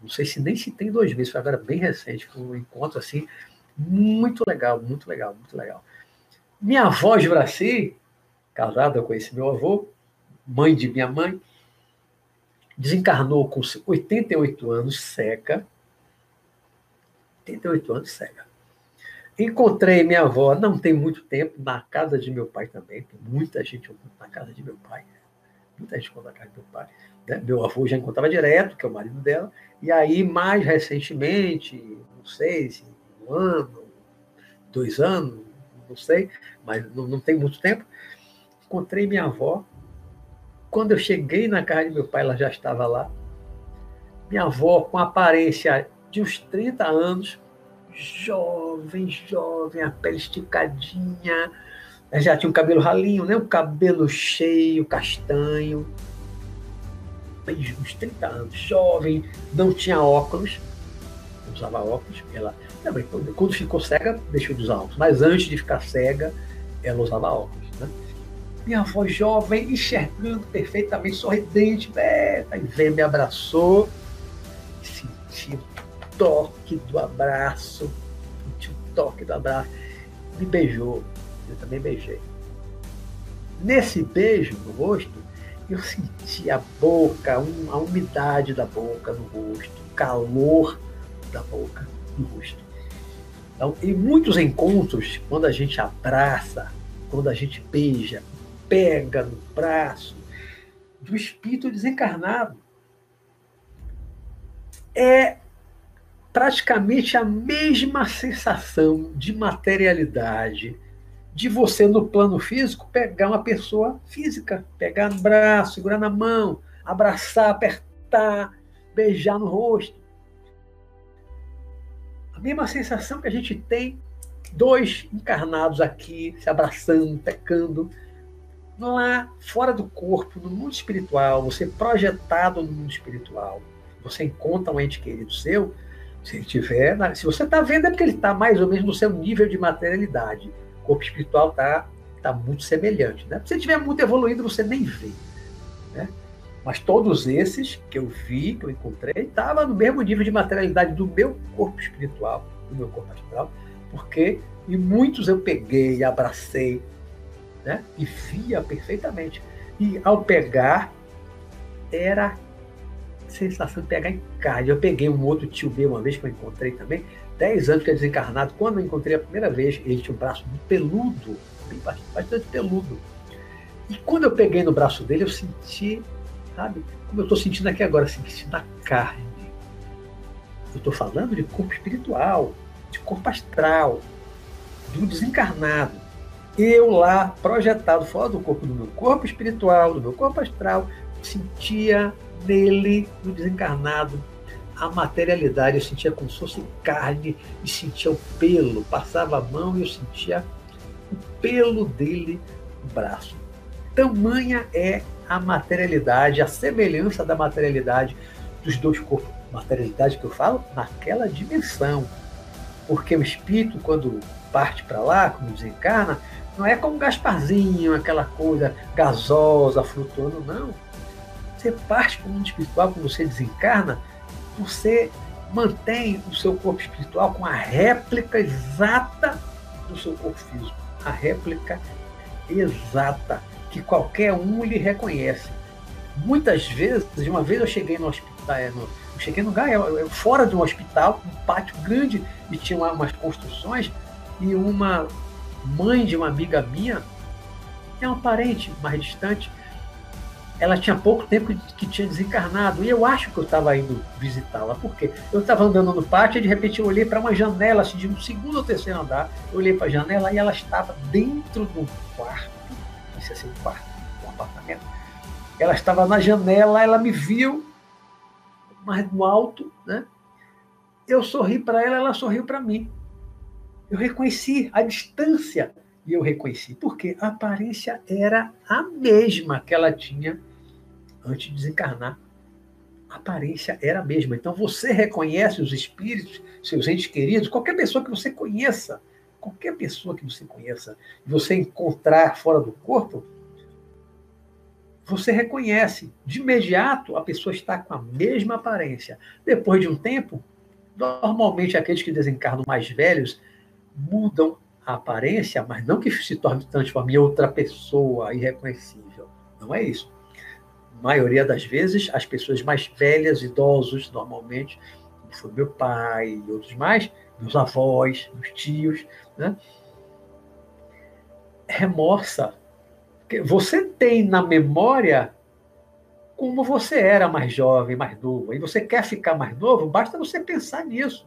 não sei se nem se tem dois meses, foi agora bem recente, foi um encontro assim, muito legal, muito legal, muito legal. Minha avó de Braci, casada com esse meu avô, mãe de minha mãe, desencarnou com 88 anos, seca. 88 anos, cega. Encontrei minha avó, não tem muito tempo, na casa de meu pai também, tem muita gente na casa de meu pai. Muita gente na casa do meu pai. Né? Meu avô já encontrava direto, que é o marido dela. E aí, mais recentemente, não sei se um ano, dois anos, não sei, mas não, não tem muito tempo, encontrei minha avó. Quando eu cheguei na casa de meu pai, ela já estava lá. Minha avó, com aparência de uns 30 anos, jovem, jovem, a pele esticadinha, já tinha um cabelo ralinho, né? um cabelo cheio, castanho, uns 30 anos, jovem, não tinha óculos, usava óculos, ela quando ficou cega, deixou de usar óculos, mas antes de ficar cega, ela usava óculos. Minha avó jovem, enxergando perfeitamente, sorridente, e veio, me abraçou, senti o toque do abraço, senti o toque do abraço, me beijou, eu também beijei. Nesse beijo no rosto, eu senti a boca, a umidade da boca no rosto, o calor da boca no rosto. Então, em muitos encontros, quando a gente abraça, quando a gente beija, pega no braço do espírito desencarnado, é praticamente a mesma sensação de materialidade, de você, no plano físico, pegar uma pessoa física, pegar no braço, segurar na mão, abraçar, apertar, beijar no rosto. A mesma sensação que a gente tem, dois encarnados aqui, se abraçando, pecando, lá fora do corpo, no mundo espiritual, você projetado no mundo espiritual, você encontra um ente querido seu, se ele tiver, se você está vendo é porque ele está mais ou menos no seu nível de materialidade corpo espiritual está tá muito semelhante. Né? Se você estiver muito evoluído, você nem vê. Né? Mas todos esses que eu vi, que eu encontrei, estavam no mesmo nível de materialidade do meu corpo espiritual, do meu corpo astral, porque e muitos eu peguei, abracei, né? e via perfeitamente. E ao pegar, era sensação de pegar em carne. Eu peguei um outro tio meu uma vez que eu encontrei também, 10 anos que é desencarnado, quando eu encontrei a primeira vez, ele tinha um braço peludo, bastante peludo. E quando eu peguei no braço dele, eu senti sabe? Como eu estou sentindo aqui agora, sentindo a carne. Eu estou falando de corpo espiritual, de corpo astral, do desencarnado. Eu lá, projetado fora do corpo, do meu corpo espiritual, do meu corpo astral, sentia nele, no desencarnado, a materialidade. Eu sentia como se fosse carne e sentia o pelo. Passava a mão e eu sentia o pelo dele no braço. Tamanha é a materialidade, a semelhança da materialidade dos dois corpos materialidade que eu falo, naquela dimensão. Porque o espírito, quando parte para lá, quando desencarna, não é como Gasparzinho, aquela coisa gasosa, flutuando, não. Você parte para o mundo espiritual, quando você desencarna, você mantém o seu corpo espiritual com a réplica exata do seu corpo físico. A réplica exata, que qualquer um lhe reconhece. Muitas vezes, uma vez eu cheguei no hospital, é, eu cheguei no lugar, fora de um hospital, um pátio grande, e tinha uma, umas construções, e uma mãe de uma amiga minha, é uma parente mais distante, ela tinha pouco tempo que tinha desencarnado, e eu acho que eu estava indo visitá-la, porque eu estava andando no pátio e de repente eu olhei para uma janela, assim, de um segundo ou terceiro andar, eu olhei para a janela e ela estava dentro do quarto, não sei se um quarto, um apartamento, ela estava na janela, ela me viu, mais no alto, né? Eu sorri para ela, ela sorriu para mim. Eu reconheci a distância e eu reconheci porque a aparência era a mesma que ela tinha antes de desencarnar. A aparência era a mesma. Então você reconhece os espíritos, seus entes queridos, qualquer pessoa que você conheça, qualquer pessoa que você conheça, você encontrar fora do corpo, você reconhece. De imediato, a pessoa está com a mesma aparência. Depois de um tempo, normalmente aqueles que desencarnam mais velhos mudam a aparência, mas não que se torne transforme em outra pessoa irreconhecível. Não é isso. A maioria das vezes, as pessoas mais velhas, idosos, normalmente, foi meu pai e outros mais, meus avós, meus tios, né? remorsa você tem na memória como você era mais jovem, mais novo, e você quer ficar mais novo, basta você pensar nisso.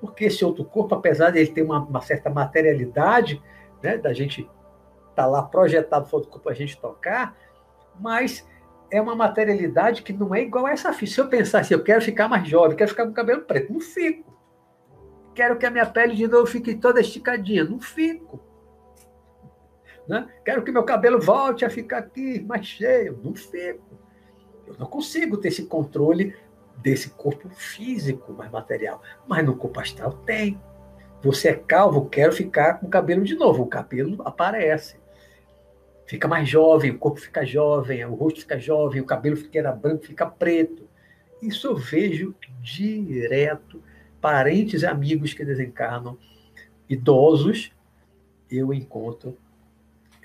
Porque esse outro corpo, apesar de ele ter uma, uma certa materialidade, né, da gente estar tá lá projetado fora do corpo a gente tocar, mas é uma materialidade que não é igual a essa ficha. Se eu pensar assim, eu quero ficar mais jovem, quero ficar com cabelo preto, não fico. Quero que a minha pele de novo fique toda esticadinha, não fico. Né? Quero que meu cabelo volte a ficar aqui mais cheio. Não fico. Eu não consigo ter esse controle desse corpo físico mais material. Mas no corpo astral tem. Você é calvo, quero ficar com o cabelo de novo. O cabelo aparece. Fica mais jovem, o corpo fica jovem, o rosto fica jovem, o cabelo que era branco fica preto. Isso eu vejo direto. Parentes e amigos que desencarnam, idosos, eu encontro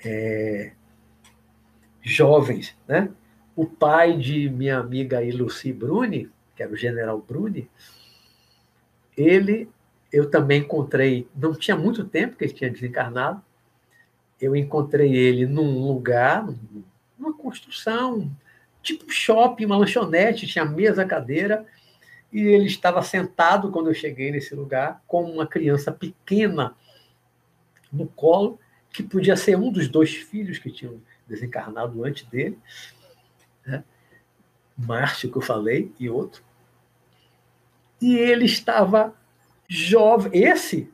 é, jovens, né? O pai de minha amiga aí, Lucy Bruni, que era o general Bruni, ele, eu também encontrei, não tinha muito tempo que ele tinha desencarnado, eu encontrei ele num lugar, numa construção, tipo shopping, uma lanchonete, tinha mesa, cadeira, e ele estava sentado quando eu cheguei nesse lugar, com uma criança pequena no colo, que podia ser um dos dois filhos que tinham desencarnado antes dele, né? Márcio, que eu falei, e outro. E ele estava jovem. Esse,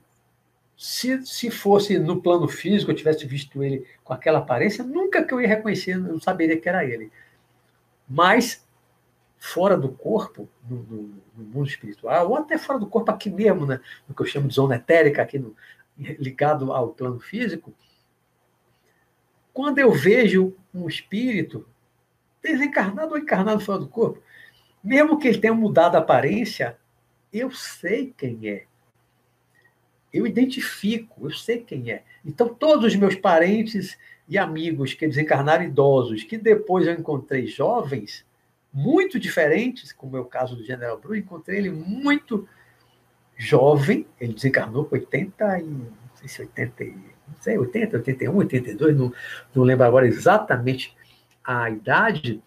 se, se fosse no plano físico, eu tivesse visto ele com aquela aparência, nunca que eu ia reconhecer, eu não saberia que era ele. Mas, fora do corpo, no, no, no, mundo espiritual, ou até fora do corpo aqui mesmo, né? no que eu chamo de zona etérica, aqui no, ligado ao plano físico, quando eu vejo um espírito desencarnado ou encarnado fora do corpo, mesmo que ele tenha mudado a aparência, eu sei quem é. Eu identifico, eu sei quem é. Então, todos os meus parentes e amigos que desencarnaram idosos, que depois eu encontrei jovens, muito diferentes, como é o caso do General Bruno, encontrei ele muito jovem, ele desencarnou com 80 e, não sei se 80 não sei, 80, 81, 82, não, não lembro agora exatamente a idade,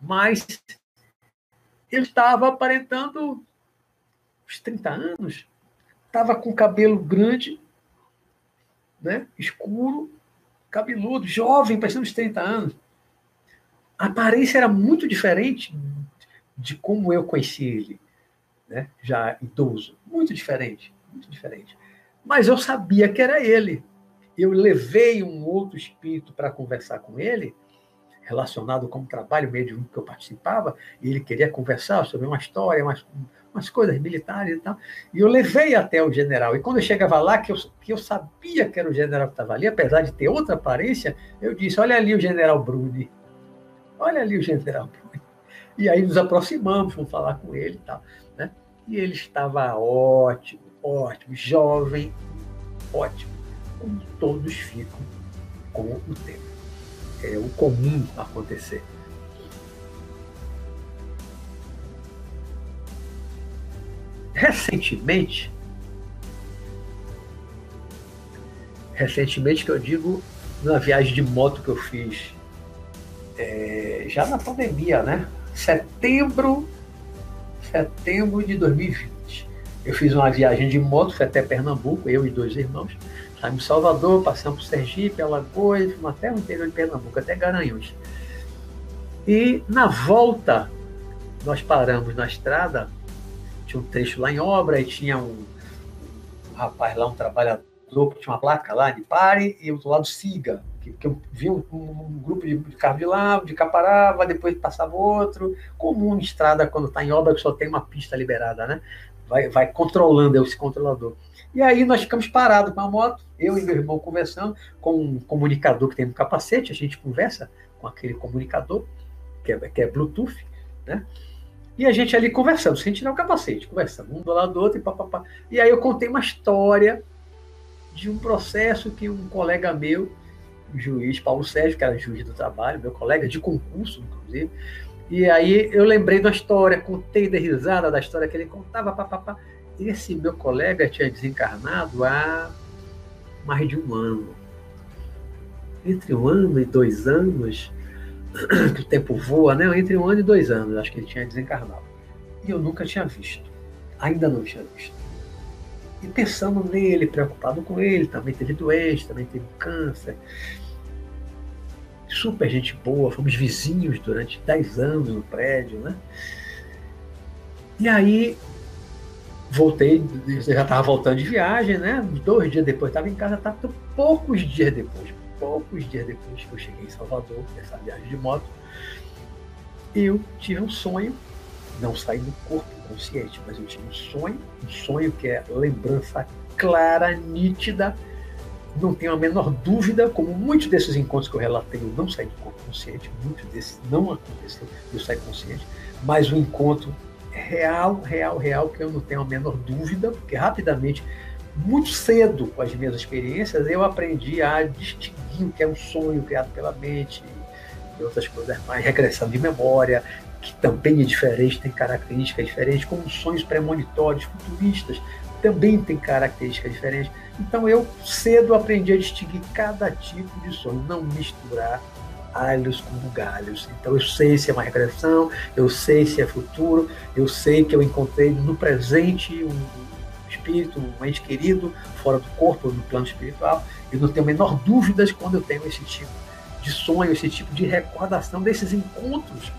Mas ele estava aparentando uns 30 anos, estava com cabelo grande, né? escuro, cabeludo, jovem, parecendo uns 30 anos. A aparência era muito diferente de como eu conheci ele, né? já idoso. Muito diferente, muito diferente. Mas eu sabia que era ele. Eu levei um outro espírito para conversar com ele, relacionado com o trabalho médium que eu participava, e ele queria conversar sobre uma história, umas, umas coisas militares e tal. E eu levei até o general. E quando eu chegava lá, que eu, que eu sabia que era o general que estava ali, apesar de ter outra aparência, eu disse: Olha ali o general Bruni. Olha ali o general Bruni. E aí nos aproximamos, fomos falar com ele e tal. Né? E ele estava ótimo, ótimo, jovem, ótimo, como todos ficam com o tempo. É o comum acontecer. Recentemente, recentemente que eu digo, numa viagem de moto que eu fiz, é, já na pandemia, né? Setembro, setembro de 2020. Eu fiz uma viagem de moto, fui até Pernambuco, eu e dois irmãos. Saímos em Salvador, passamos por Sergipe, Alagoas, fomos até o interior de Pernambuco, até Garanhuns. E na volta, nós paramos na estrada tinha um trecho lá em obra e tinha um, um rapaz lá, um trabalhador, que tinha uma placa lá de pare e outro lado siga. Que, que eu vi um, um, grupo de, de carro de lá, de cá parava, depois passava outro. Comum em estrada quando está em obra que só tem uma pista liberada, né? Vai, vai controlando é esse controlador. E aí nós ficamos parados com a moto, eu e meu irmão conversando com um comunicador que tem no capacete, a gente conversa com aquele comunicador, que é, que é Bluetooth, né? E a gente ali conversando, sem tirar o capacete, conversando, um do lado do outro e papapá. E aí eu contei uma história de um processo que um colega meu, o juiz Paulo Sérgio, que era juiz do trabalho, meu colega de concurso, inclusive, e aí eu lembrei da história, contei de risada da história que ele contava, papapá. Esse meu colega tinha desencarnado há mais de um ano. Entre um ano e dois anos, que o tempo voa, né? Entre um ano e dois anos, acho que ele tinha desencarnado. E eu nunca tinha visto. Ainda não tinha visto. E pensando nele, preocupado com ele, também teve doente, também teve câncer. Super gente boa, fomos vizinhos durante dez anos no prédio, né? E aí voltei, já estava voltando de viagem, né? Dois dias depois estava em casa, estava poucos dias depois, poucos dias depois que eu cheguei em Salvador, nessa viagem de moto, eu tive um sonho, não saí do corpo consciente, mas eu tive um sonho, um sonho que é lembrança clara, nítida, não tenho a menor dúvida, como muitos desses encontros que eu relatei, eu não saí do corpo consciente, muitos desses não aconteceu, eu saí consciente, mas o encontro real, real, real, que eu não tenho a menor dúvida, porque rapidamente muito cedo com as minhas experiências, eu aprendi a distinguir o que é um sonho criado pela mente e outras coisas mais, regressão de memória, que também é diferente, tem características diferentes, como sonhos premonitórios, futuristas, também tem características diferentes. Então eu cedo aprendi a distinguir cada tipo de sonho, não misturar alhos com bugalhos. Então eu sei se é uma regressão, eu sei se é futuro, eu sei que eu encontrei no presente um, espírito, um ente querido, fora do corpo, no plano espiritual. Eu não tenho a menor dúvida quando eu tenho esse tipo de sonho, esse tipo de recordação desses encontros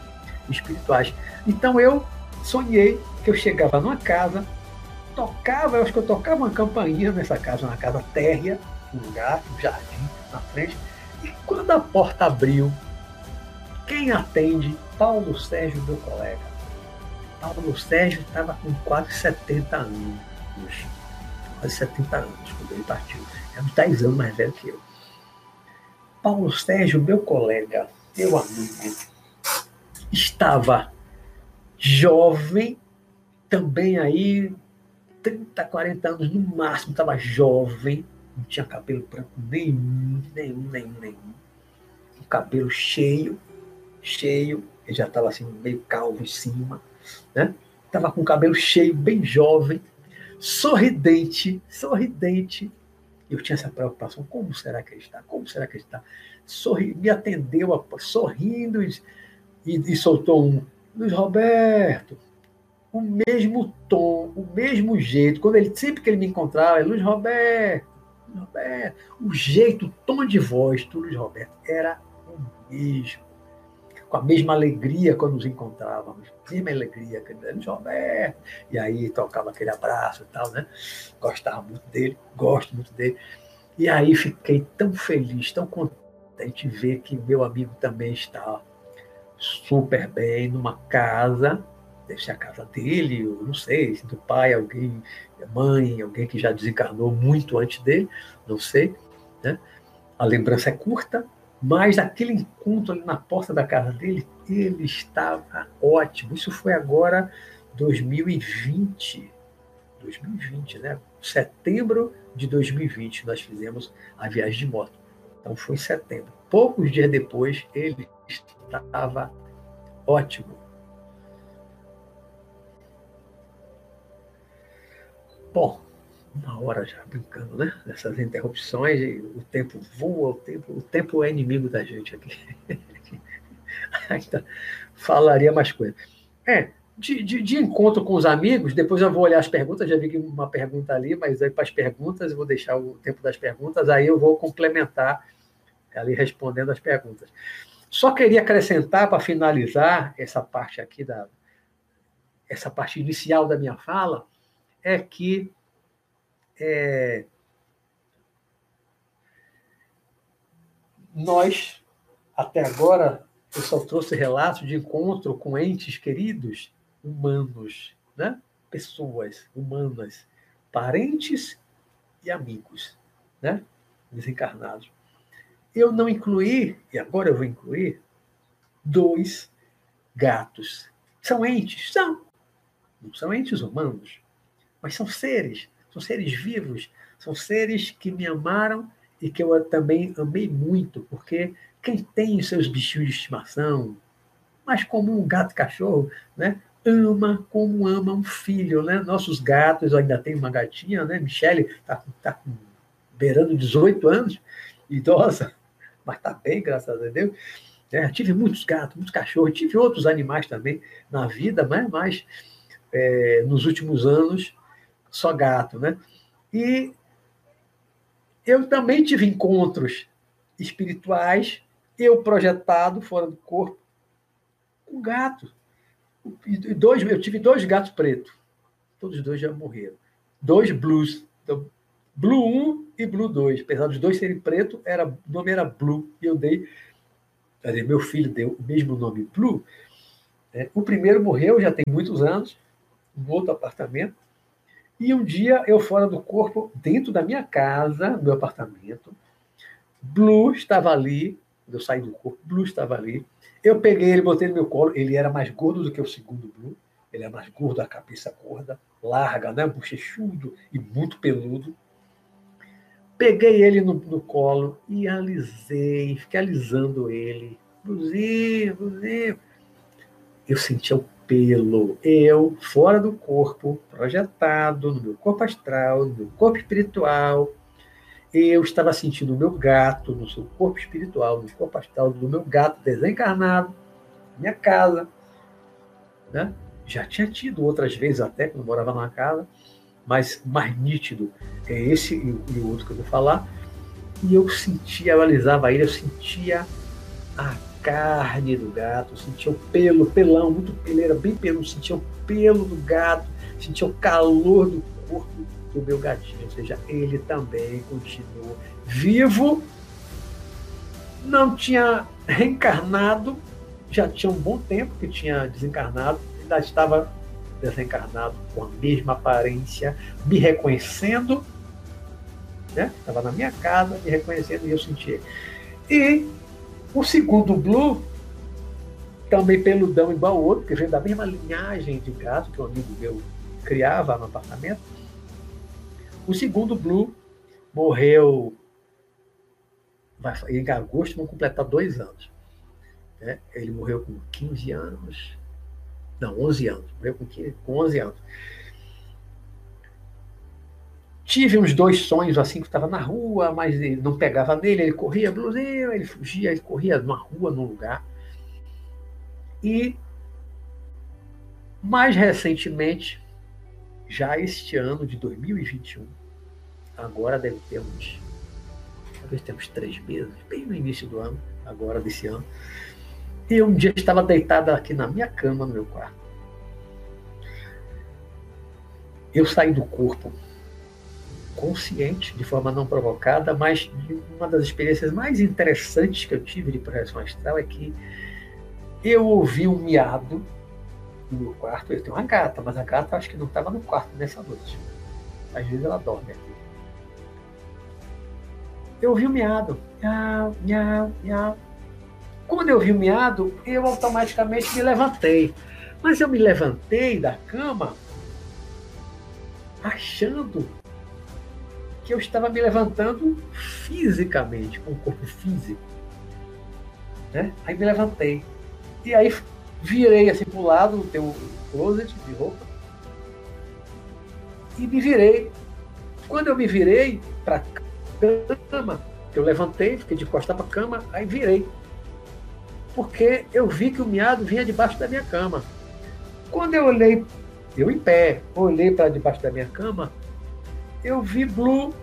espirituais. Então eu sonhei que eu chegava numa casa, tocava, eu acho que eu tocava uma campainha nessa casa, uma casa térrea, um lugar, um jardim na frente, e quando a porta abriu, quem atende? Paulo Sérgio, meu colega. Paulo Sérgio estava com quase 70 anos quase 70 anos, quando ele partiu. É uns 10 anos mais velho que eu. Paulo Sérgio, meu colega, meu amigo, estava jovem, também aí, 30, 40 anos no máximo, estava jovem, não tinha cabelo branco nenhum, nenhum, nenhum, nenhum. O cabelo cheio, cheio, ele já estava assim, meio calvo em cima, né? Estava com o cabelo cheio, bem jovem, sorridente, sorridente. Eu tinha essa preocupação, como será que ele está? Como será que ele está? Sorri, me atendeu, sorrindo, e, e soltou um Luiz Roberto, o mesmo tom, o mesmo jeito. Quando ele sempre que ele me encontrava, é Luiz Roberto, Roberto, o jeito, o tom de voz do Luiz Roberto era o mesmo. Com a mesma alegria quando nos encontrávamos, mesma alegria, Luiz Roberto. E aí tocava aquele abraço e tal, né? Gostava muito dele, gosto muito dele. E aí fiquei tão feliz, tão contente de ver que meu amigo também está super bem numa casa deve ser a casa dele, não sei, do pai, alguém, mãe, alguém que já desencarnou muito antes dele, não sei. Né? A lembrança é curta, mas aquele encontro ali na porta da casa dele, ele estava ótimo. Isso foi agora 2020. 2020, né? Setembro de 2020 nós fizemos a viagem de moto. Então foi setembro. Poucos dias depois ele estava ótimo. Bom, uma hora já brincando, né? Dessas interrupções, o tempo voa, o tempo, o tempo é inimigo da gente aqui. Ainda falaria mais coisa. É, de, de, de, encontro com os amigos, depois eu vou olhar as perguntas, já vi uma pergunta ali, mas aí para as perguntas, eu vou deixar o tempo das perguntas, aí eu vou complementar ali respondendo as perguntas. Só queria acrescentar, para finalizar essa parte aqui da essa parte inicial da minha fala, é que é, nós, até agora, eu só trouxe relatos de encontro com entes queridos humanos, né? pessoas humanas, parentes e amigos, né? desencarnados. Eu não incluí, e agora eu vou incluir, dois gatos. São entes? São. Não são entes humanos mas são seres, são seres vivos, são seres que me amaram e que eu também amei muito, porque quem tem seus bichinhos de estimação, mais como um gato e cachorro, né? ama como ama um filho, né? Nossos gatos, ainda tenho uma gatinha, né? Michele está tá com beirando 18 anos, idosa, mas está bem, graças a Deus. É, tive muitos gatos, muitos cachorros, tive outros animais também na vida, mas, mas é, nos últimos anos só gato, né? E eu também tive encontros espirituais, eu projetado fora do corpo, com gato. E dois, eu tive dois gatos pretos. Todos os dois já morreram. Dois blues. Então, Blue 1 e Blue 2. Apesar dos dois serem pretos, era, o nome era Blue. E eu dei. Dizer, meu filho deu o mesmo nome Blue. É, o primeiro morreu, já tem muitos anos, no outro apartamento. E um dia eu fora do corpo, dentro da minha casa, do meu apartamento, Blue estava ali, eu saí do corpo, Blue estava ali. Eu peguei ele, botei no meu colo, ele era mais gordo do que o segundo Blue, ele é mais gordo, a cabeça gorda, larga, né? bochechudo e muito peludo. Peguei ele no, no colo e alisei, fiquei alisando ele. Bluzinho, Bluzinho. Eu sentia o pelo eu fora do corpo, projetado no meu corpo astral, no meu corpo espiritual. Eu estava sentindo o meu gato no seu corpo espiritual, no corpo astral do meu gato desencarnado, minha casa. Né? Já tinha tido outras vezes até, quando morava na casa, mas mais nítido é esse e o outro que eu vou falar. E eu sentia, eu alisava ele, eu sentia a carne do gato, sentia o pelo, pelão, muito pelo, era bem pelo, sentia o pelo do gato, sentia o calor do corpo do meu gatinho, ou seja, ele também continuou vivo, não tinha reencarnado, já tinha um bom tempo que tinha desencarnado, ainda estava desencarnado com a mesma aparência, me reconhecendo, né? estava na minha casa, me reconhecendo e eu sentia. E o segundo Blue, também peludão igual o outro, que vem da mesma linhagem de gato que um amigo meu criava no apartamento. O segundo Blue morreu em agosto, vão completar dois anos. Né? Ele morreu com 15 anos, não, 11 anos, morreu com, 15, com 11 anos. Tive uns dois sonhos assim que estava na rua, mas ele não pegava nele, ele corria, ele fugia, ele corria numa rua, num lugar. E mais recentemente, já este ano de 2021, agora deve ter uns, talvez temos três meses, bem no início do ano, agora desse ano, e um dia estava deitada aqui na minha cama, no meu quarto. Eu saí do corpo consciente, de forma não provocada, mas uma das experiências mais interessantes que eu tive de projeção astral é que eu ouvi um miado no meu quarto. Eu tenho uma gata, mas a gata acho que não estava no quarto nessa noite. Às vezes ela dorme aqui. Eu ouvi um miado. Miau, miau, miau. Quando eu ouvi o miado, eu automaticamente me levantei. Mas eu me levantei da cama achando que eu estava me levantando fisicamente, com o corpo físico. Né? Aí me levantei. E aí virei assim para o lado do teu closet de roupa e me virei. Quando eu me virei para a cama, eu levantei, fiquei de costas para a cama, aí virei. Porque eu vi que o miado vinha debaixo da minha cama. Quando eu olhei, eu em pé, olhei para debaixo da minha cama, eu vi Blue,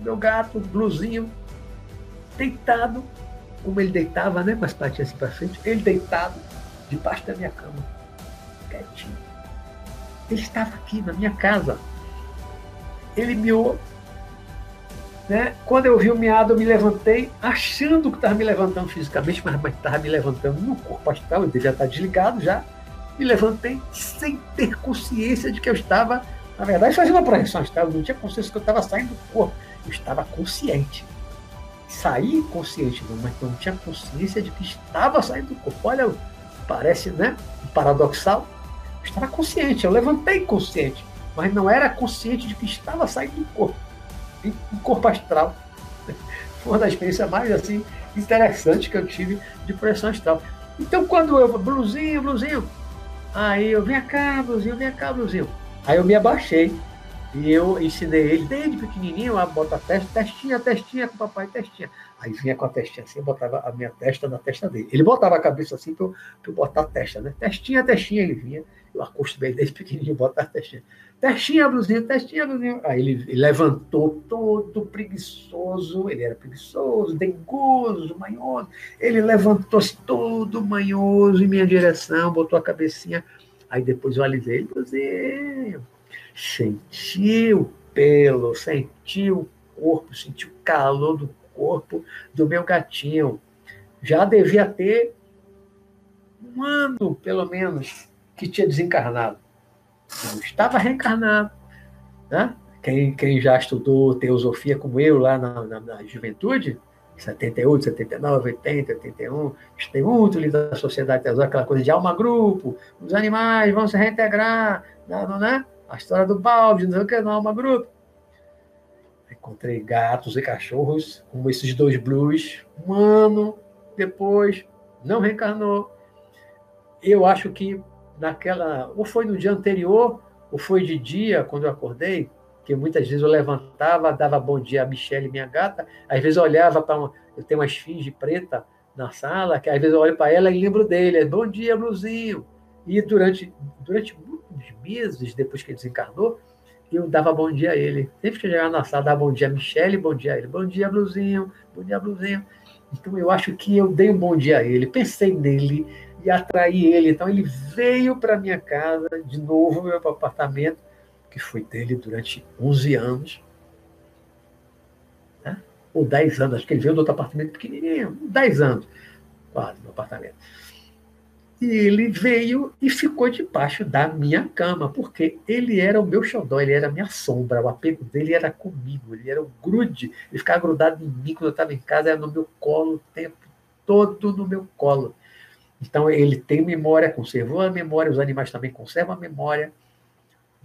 meu gato, Bluezinho, deitado, como ele deitava, né, com as patinhas para frente, ele deitado debaixo da minha cama, quietinho. Ele estava aqui na minha casa. Ele miou. Né? Quando eu vi o miado, eu me levantei, achando que estava me levantando fisicamente, mas estava me levantando no corpo astral, ele já está desligado já. Me levantei sem ter consciência de que eu estava, na verdade, fazendo uma projeção astral. Eu não tinha consciência que eu estava saindo do corpo. Eu estava consciente. Saí consciente, não, mas não tinha consciência de que estava saindo do corpo. Olha parece né, paradoxal, eu estava consciente, eu levantei consciente, mas não era consciente de que estava saindo do corpo, do corpo astral. Foi uma das experiências mais assim, interessantes que eu tive de projeção astral. Então, quando eu, blusinho, blusinho, aí eu, vem cá, blusinho, vem cá, blusinho. Aí eu me abaixei, e eu ensinei ele desde pequenininho a botar testa, testinha, testinha com o papai, testinha. Aí vinha com a testinha assim, botava a minha testa na testa dele. Ele botava a cabeça assim para eu, eu botar a testa, né? Testinha, testinha, ele vinha. Eu acostumei desde pequenininho botar a testinha. Testinha, blusinha, testinha, blusinha. Aí ele, ele levantou todo preguiçoso, ele era preguiçoso, dengoso, manhoso. Ele levantou-se todo manhoso em minha direção, botou a cabecinha. Aí depois eu alisei, blusinho Senti o pelo, senti o corpo, senti o calor do corpo do meu gatinho. Já devia ter um ano, pelo menos, que tinha desencarnado. Não estava reencarnado. Né? Quem, quem já estudou teosofia como eu lá na, na, na juventude, 78, 79, 80, 81, tem muito da sociedade aquela coisa de alma-grupo, os animais vão se reintegrar, não, né? a história do balde, não sei o que, não, alma grupo. Encontrei gatos e cachorros, como esses dois blues, um ano depois, não reencarnou. Eu acho que naquela, ou foi no dia anterior, ou foi de dia, quando eu acordei, que muitas vezes eu levantava, dava bom dia a Michelle, minha gata, às vezes eu olhava para uma, eu tenho uma esfinge preta na sala, que às vezes eu olho para ela e lembro dele, bom dia, Bluzinho. E durante, durante muitos meses depois que ele desencarnou, eu dava bom dia a ele. Sempre que eu chegava na sala, dava bom dia a Michele, bom dia a ele. Bom dia, Bluzinho, bom dia, Bluzinho. Então eu acho que eu dei um bom dia a ele, pensei nele e atraí ele. Então ele veio para minha casa, de novo, meu apartamento, que foi dele durante 11 anos. Né? Ou 10 anos, acho que ele veio do outro apartamento pequenininho, 10 anos, quase, no apartamento. E ele veio e ficou debaixo da minha cama, porque ele era o meu xodó, ele era a minha sombra, o apego dele era comigo, ele era o grude, ele ficava grudado em mim quando eu estava em casa, era no meu colo o tempo todo no meu colo. Então ele tem memória, conservou a memória, os animais também conservam a memória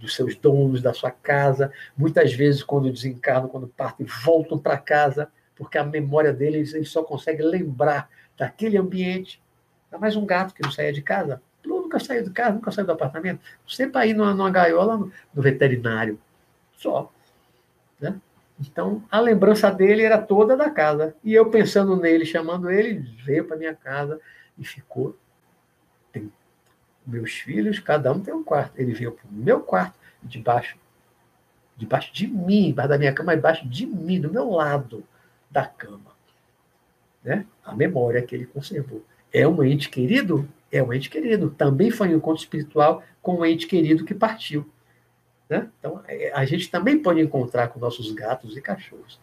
dos seus donos, da sua casa. Muitas vezes, quando desencarnam, quando partem, voltam para casa, porque a memória deles, eles só conseguem lembrar daquele ambiente Ainda mais um gato que não saía de casa. Lu nunca saiu de casa, nunca saiu do apartamento. Sempre aí numa, numa gaiola no, no veterinário. Só. Né? Então, a lembrança dele era toda da casa. E eu pensando nele, chamando ele, veio para minha casa e ficou. Meus filhos, cada um tem um quarto. Ele veio para o meu quarto, debaixo, debaixo de mim, embaixo da minha cama, debaixo de mim, do meu lado da cama. Né? A memória que ele conservou. É um ente querido? É um ente querido. Também foi um encontro espiritual com um ente querido que partiu. Né? Então, é, a gente também pode encontrar com nossos gatos e cachorros.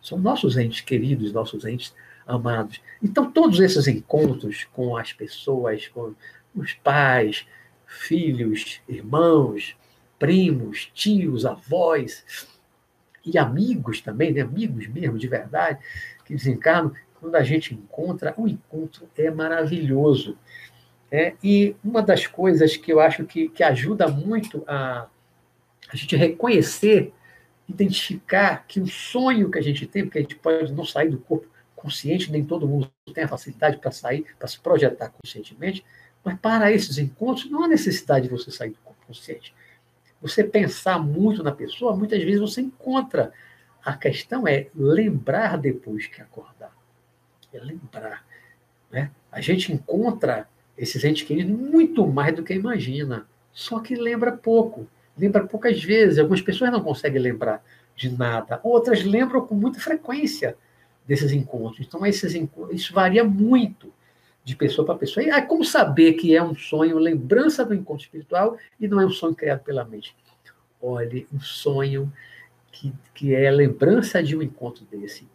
São nossos entes queridos, nossos entes amados. Então, todos esses encontros com as pessoas, com os pais, filhos, irmãos, primos, tios, avós e amigos também, né? amigos mesmo, de verdade, que desencarnam, quando a gente encontra, o encontro é maravilhoso. É, e uma das coisas que eu acho que, que ajuda muito a, a gente reconhecer, identificar que o sonho que a gente tem, porque a gente pode não sair do corpo consciente, nem todo mundo tem a facilidade para sair, para se projetar conscientemente, mas para esses encontros não há necessidade de você sair do corpo consciente. Você pensar muito na pessoa, muitas vezes você encontra. A questão é lembrar depois que acordar. É lembrar. Né? A gente encontra esses entes queridos muito mais do que imagina. Só que lembra pouco. Lembra poucas vezes. Algumas pessoas não conseguem lembrar de nada. Outras lembram com muita frequência desses encontros. Então, esses encontros, isso varia muito de pessoa para pessoa. E como saber que é um sonho, lembrança do encontro espiritual e não é um sonho criado pela mente? Olhe, um sonho que, que é lembrança de um encontro desse.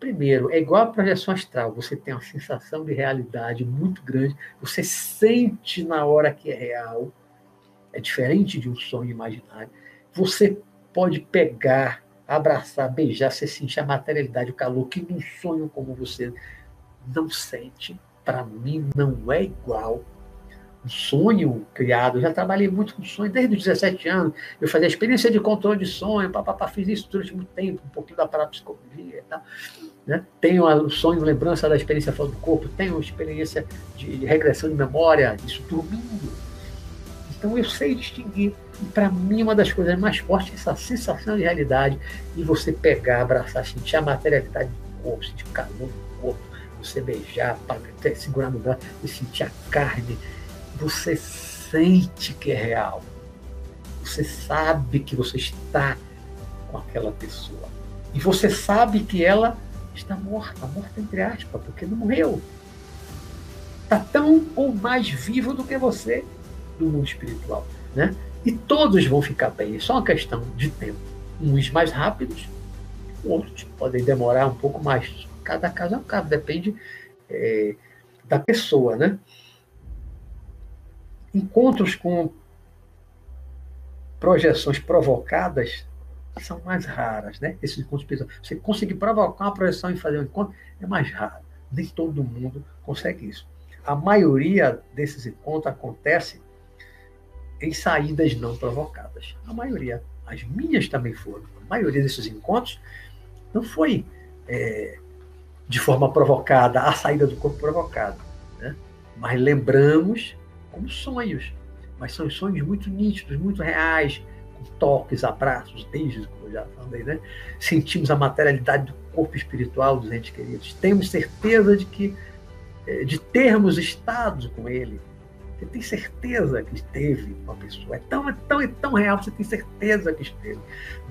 Primeiro, é igual a projeção astral, você tem uma sensação de realidade muito grande, você sente na hora que é real, é diferente de um sonho imaginário. Você pode pegar, abraçar, beijar, você sentir a materialidade, o calor, que num sonho como você não sente. Para mim, não é igual. Um sonho criado, eu já trabalhei muito com sonho desde os 17 anos. Eu fazia experiência de controle de sonho, papapá, fiz isso durante muito tempo, um pouquinho da parapsicologia e tal. Né? Tenho o sonho, lembrança da experiência fora do corpo, tenho experiência de regressão de memória, isso dormindo. Então eu sei distinguir. E para mim, uma das coisas mais fortes é essa sensação de realidade e você pegar, abraçar, sentir a materialidade do corpo, sentir o calor do corpo, você beijar, segurar no braço e sentir a carne. Você sente que é real. Você sabe que você está com aquela pessoa. E você sabe que ela está morta, morta entre aspas, porque não morreu. Está tão ou mais vivo do que você do mundo espiritual. Né? E todos vão ficar bem, é só uma questão de tempo. Uns mais rápidos, outros podem demorar um pouco mais. Cada caso é um caso, depende é, da pessoa. Né? Encontros com projeções provocadas são mais raras, né? Esses encontros espirituais. Você conseguir provocar uma projeção e fazer um encontro é mais raro. Nem todo mundo consegue isso. A maioria desses encontros acontece em saídas não provocadas. A maioria. As minhas também foram. A maioria desses encontros não foi é, de forma provocada, a saída do corpo provocada. Né? Mas lembramos como sonhos. Mas são sonhos muito nítidos, muito reais, com toques, abraços, beijos, como eu já falei, né? Sentimos a materialidade do corpo espiritual dos entes queridos. Temos certeza de que é, de termos estado com ele, você tem certeza que esteve com a pessoa. É tão, é tão, é tão real, você tem certeza que esteve.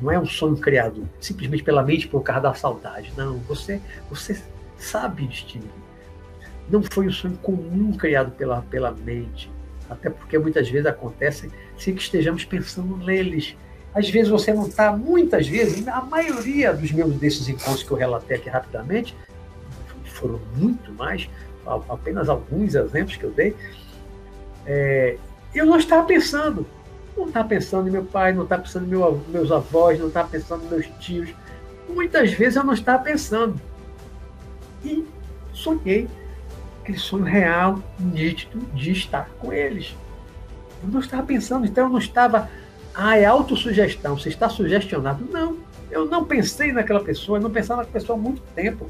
Não é um sonho criado simplesmente pela mente por causa da saudade. Não, você, você sabe distinguir. Não foi um sonho comum criado pela, pela mente. Até porque muitas vezes acontece sem que estejamos pensando neles. Às vezes você não está, muitas vezes, a maioria dos meus desses encontros que eu relatei aqui rapidamente, foram muito mais, apenas alguns exemplos que eu dei, é, eu não estava pensando. Não estava pensando em meu pai, não estava pensando em meu, meus avós, não estava pensando em meus tios. Muitas vezes eu não estava pensando. E sonhei aquele sonho real, nítido, de estar com eles. Eu não estava pensando, então eu não estava. Ah, é autossugestão, você está sugestionado. Não, eu não pensei naquela pessoa, eu não pensava naquela pessoa há muito tempo.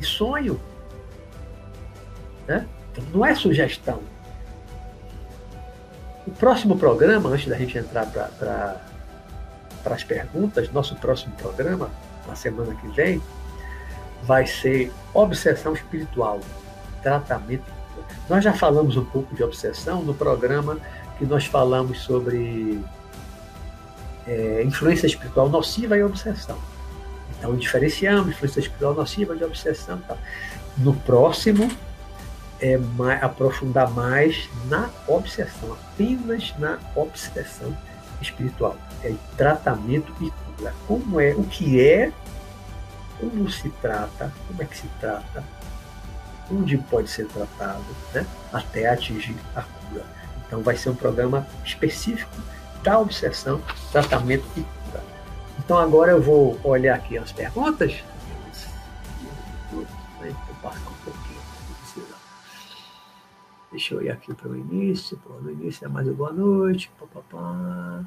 E sonho. Né? Então, não é sugestão, o próximo programa, antes da gente entrar para as perguntas, nosso próximo programa, na semana que vem, vai ser Obsessão Espiritual, Tratamento. Nós já falamos um pouco de obsessão no programa que nós falamos sobre é, influência espiritual nociva e obsessão. Então, diferenciamos influência espiritual nociva de obsessão. Tá? No próximo, é mais, aprofundar mais na obsessão, apenas na obsessão espiritual. É tratamento e cura. Como é, o que é, como se trata, como é que se trata, onde pode ser tratado, né? até atingir a cura. Então vai ser um programa específico da obsessão, tratamento e cura. Então agora eu vou olhar aqui as perguntas. Deixa eu ir aqui para o início. Pô, no início é mais uma boa noite. Pá, pá, pá.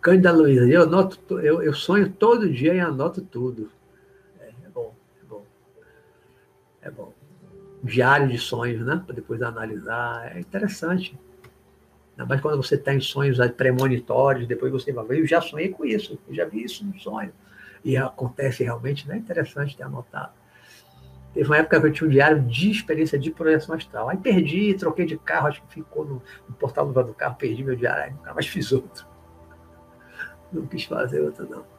Cândida Luiza, eu, anoto, eu, eu sonho todo dia e anoto tudo. É, é bom, é bom. É bom. Diário de sonhos, né? Para depois analisar. É interessante. Mais quando você tem sonhos premonitórios, depois você vai ver, eu já sonhei com isso, eu já vi isso no sonho. E acontece realmente, né? Interessante ter anotado. Teve uma época que eu tinha um diário de experiência de projeção astral. Aí perdi, troquei de carro, acho que ficou no, no portal do carro, perdi meu diário, aí nunca mais fiz outro. Não quis fazer outra, não.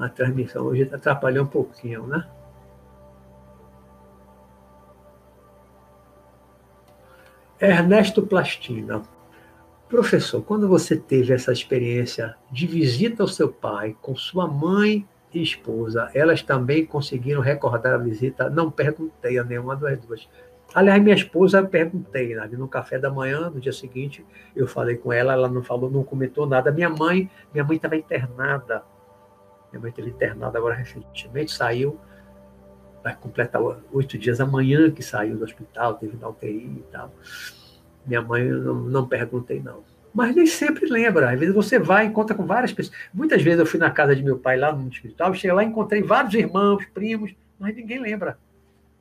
A transmissão hoje atrapalhou um pouquinho, né? Ernesto Plastina. Professor, quando você teve essa experiência de visita ao seu pai com sua mãe e esposa, elas também conseguiram recordar a visita? Não perguntei a nenhuma das duas. Aliás, minha esposa perguntei, no café da manhã, no dia seguinte, eu falei com ela, ela não falou, não comentou nada. Minha mãe, minha mãe estava internada. Minha mãe teve internada agora recentemente, saiu, vai completar oito dias amanhã que saiu do hospital, teve na UTI e tal. Minha mãe, eu não, não perguntei, não. Mas nem sempre lembra. Às vezes você vai, encontra com várias pessoas. Muitas vezes eu fui na casa de meu pai lá no hospital, cheguei lá e encontrei vários irmãos, primos, mas ninguém lembra.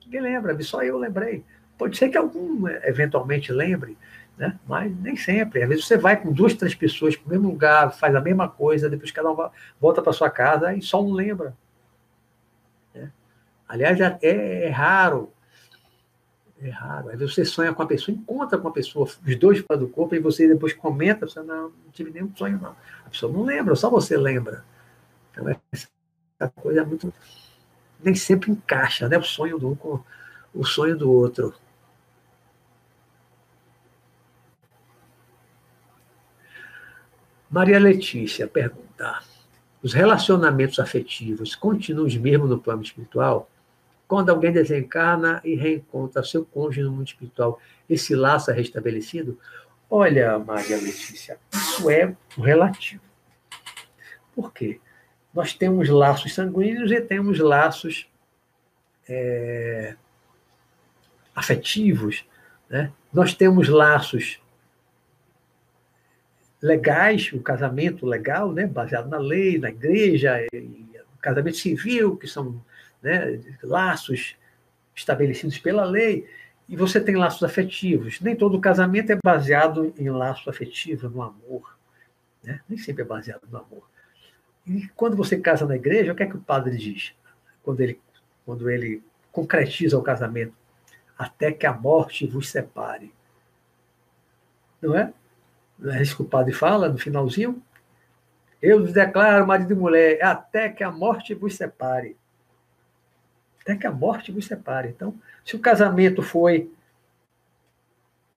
Ninguém lembra, só eu lembrei. Pode ser que algum eventualmente lembre, né? mas nem sempre. Às vezes você vai com duas, três pessoas para o mesmo lugar, faz a mesma coisa, depois cada um volta para sua casa e só um lembra. Né? Aliás, é, é raro é raro. Aí você sonha com a pessoa, encontra com a pessoa, os dois fora do corpo, e você depois comenta, você não, não tive nenhum sonho, não. A pessoa não lembra, só você lembra. Então, essa coisa é muito. Nem sempre encaixa, né? O sonho do um com o sonho do outro. Maria Letícia pergunta: os relacionamentos afetivos continuam os mesmos no plano espiritual? Quando alguém desencarna e reencontra seu cônjuge no mundo espiritual, esse laço é restabelecido? Olha, Maria Letícia, isso é relativo. Por quê? Nós temos laços sanguíneos e temos laços é, afetivos. Né? Nós temos laços legais, o casamento legal, né? baseado na lei, na igreja, o casamento civil, que são né, laços estabelecidos pela lei, e você tem laços afetivos. Nem todo casamento é baseado em laço afetivo, no amor. Né? Nem sempre é baseado no amor. E quando você casa na igreja, o que é que o padre diz? Quando ele, quando ele concretiza o casamento? Até que a morte vos separe. Não é? Não é isso que o padre fala no finalzinho? Eu vos declaro, marido e mulher, até que a morte vos separe até que a morte vos separe. Então, se o casamento foi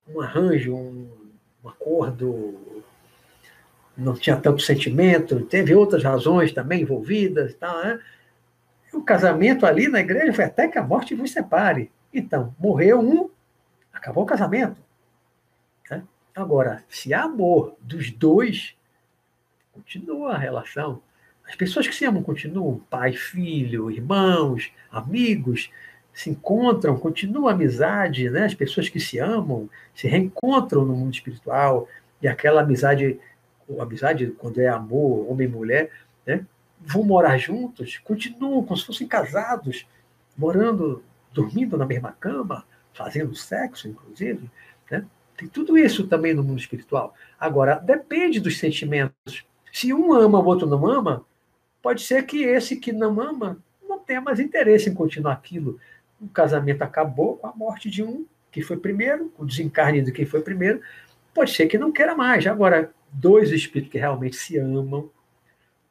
um arranjo, um, um acordo, não tinha tanto sentimento, teve outras razões também envolvidas, tal, né? o casamento ali na igreja foi até que a morte vos separe. Então, morreu um, acabou o casamento. Né? Agora, se há amor dos dois, continua a relação. As pessoas que se amam continuam, pai, filho, irmãos, amigos, se encontram, continua a amizade, né? As pessoas que se amam se reencontram no mundo espiritual e aquela amizade amizade, quando é amor, homem e mulher, né? vão morar juntos, continuam como se fossem casados, morando, dormindo na mesma cama, fazendo sexo, inclusive. Né? Tem tudo isso também no mundo espiritual. Agora, depende dos sentimentos. Se um ama, o outro não ama, pode ser que esse que não ama não tenha mais interesse em continuar aquilo. O casamento acabou com a morte de um, que foi primeiro, o desencarne de quem foi primeiro. Pode ser que não queira mais. Agora, dois espíritos que realmente se amam,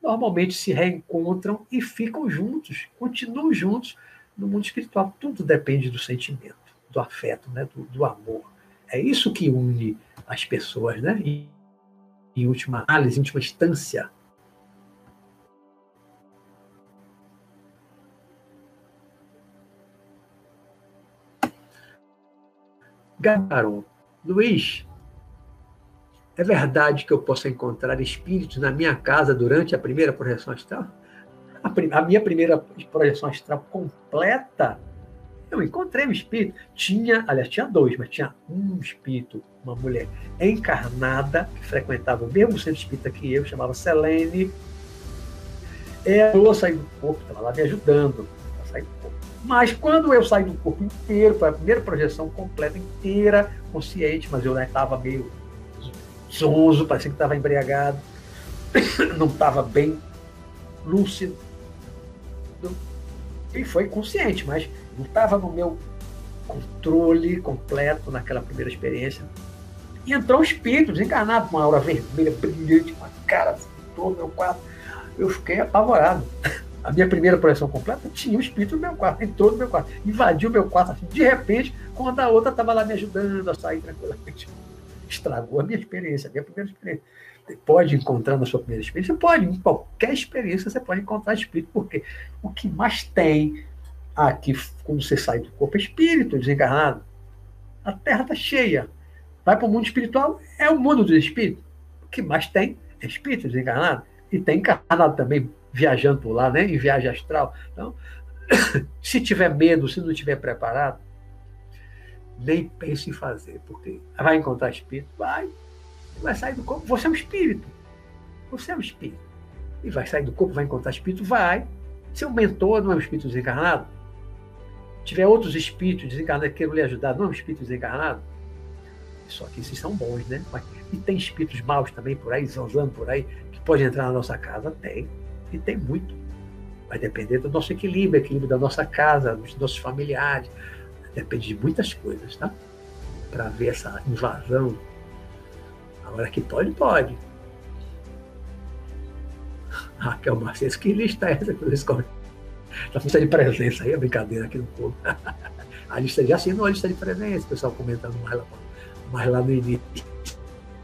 normalmente se reencontram e ficam juntos, continuam juntos no mundo espiritual. Tudo depende do sentimento, do afeto, né? do, do amor. É isso que une as pessoas, né? Em, em última análise, em última instância. Garon, Luiz, é verdade que eu posso encontrar espíritos na minha casa durante a primeira projeção astral? A, a minha primeira projeção astral completa, eu encontrei um espírito. Tinha, aliás, tinha dois, mas tinha um espírito, uma mulher encarnada, que frequentava o mesmo centro espírita que eu, chamava Selene. Ela saiu do corpo, estava lá me ajudando sair do corpo. Mas quando eu saí do corpo inteiro, foi a primeira projeção completa, inteira, consciente, mas eu estava meio zonzo, parecia que estava embriagado, não estava bem lúcido. E foi consciente, mas não estava no meu controle completo naquela primeira experiência. E entrou um espírito desencarnado, com uma aura vermelha, brilhante, com a cara todo meu quarto. Eu fiquei apavorado. A minha primeira projeção completa tinha um espírito no meu quarto, entrou no meu quarto, invadiu o meu quarto, assim, de repente, quando a outra estava lá me ajudando a sair tranquilamente estragou a minha experiência, a minha primeira experiência. Você pode encontrar na sua primeira experiência? Pode, em qualquer experiência você pode encontrar espírito, porque o que mais tem aqui, quando você sai do corpo, é espírito desencarnado. A Terra está cheia. Vai para o mundo espiritual, é o mundo dos espíritos. O que mais tem é espírito desencarnado. E tem encarnado também, viajando por lá, né? em viagem astral. Então, se tiver medo, se não estiver preparado, nem pense em fazer, porque vai encontrar espírito, vai, vai sair do corpo. Você é um espírito. Você é um espírito. E vai sair do corpo, vai encontrar espírito, vai. Seu mentor não é um espírito desencarnado? Tiver outros espíritos desencarnados que queiram lhe ajudar, não é um espírito desencarnado? Só que esses são bons, né? Mas, e tem espíritos maus também por aí, zanzando por aí, que podem entrar na nossa casa? Tem. E tem muito. Vai depender do nosso equilíbrio, equilíbrio da nossa casa, dos nossos familiares, Depende de muitas coisas, tá? Para ver essa invasão. Agora que pode, pode. Raquel Marcelo, que lista é essa que vocês comem? Tá lista de presença aí, é brincadeira aqui no povo. A lista já assinou a lista de presença, o pessoal comentando mais lá, mais lá no início.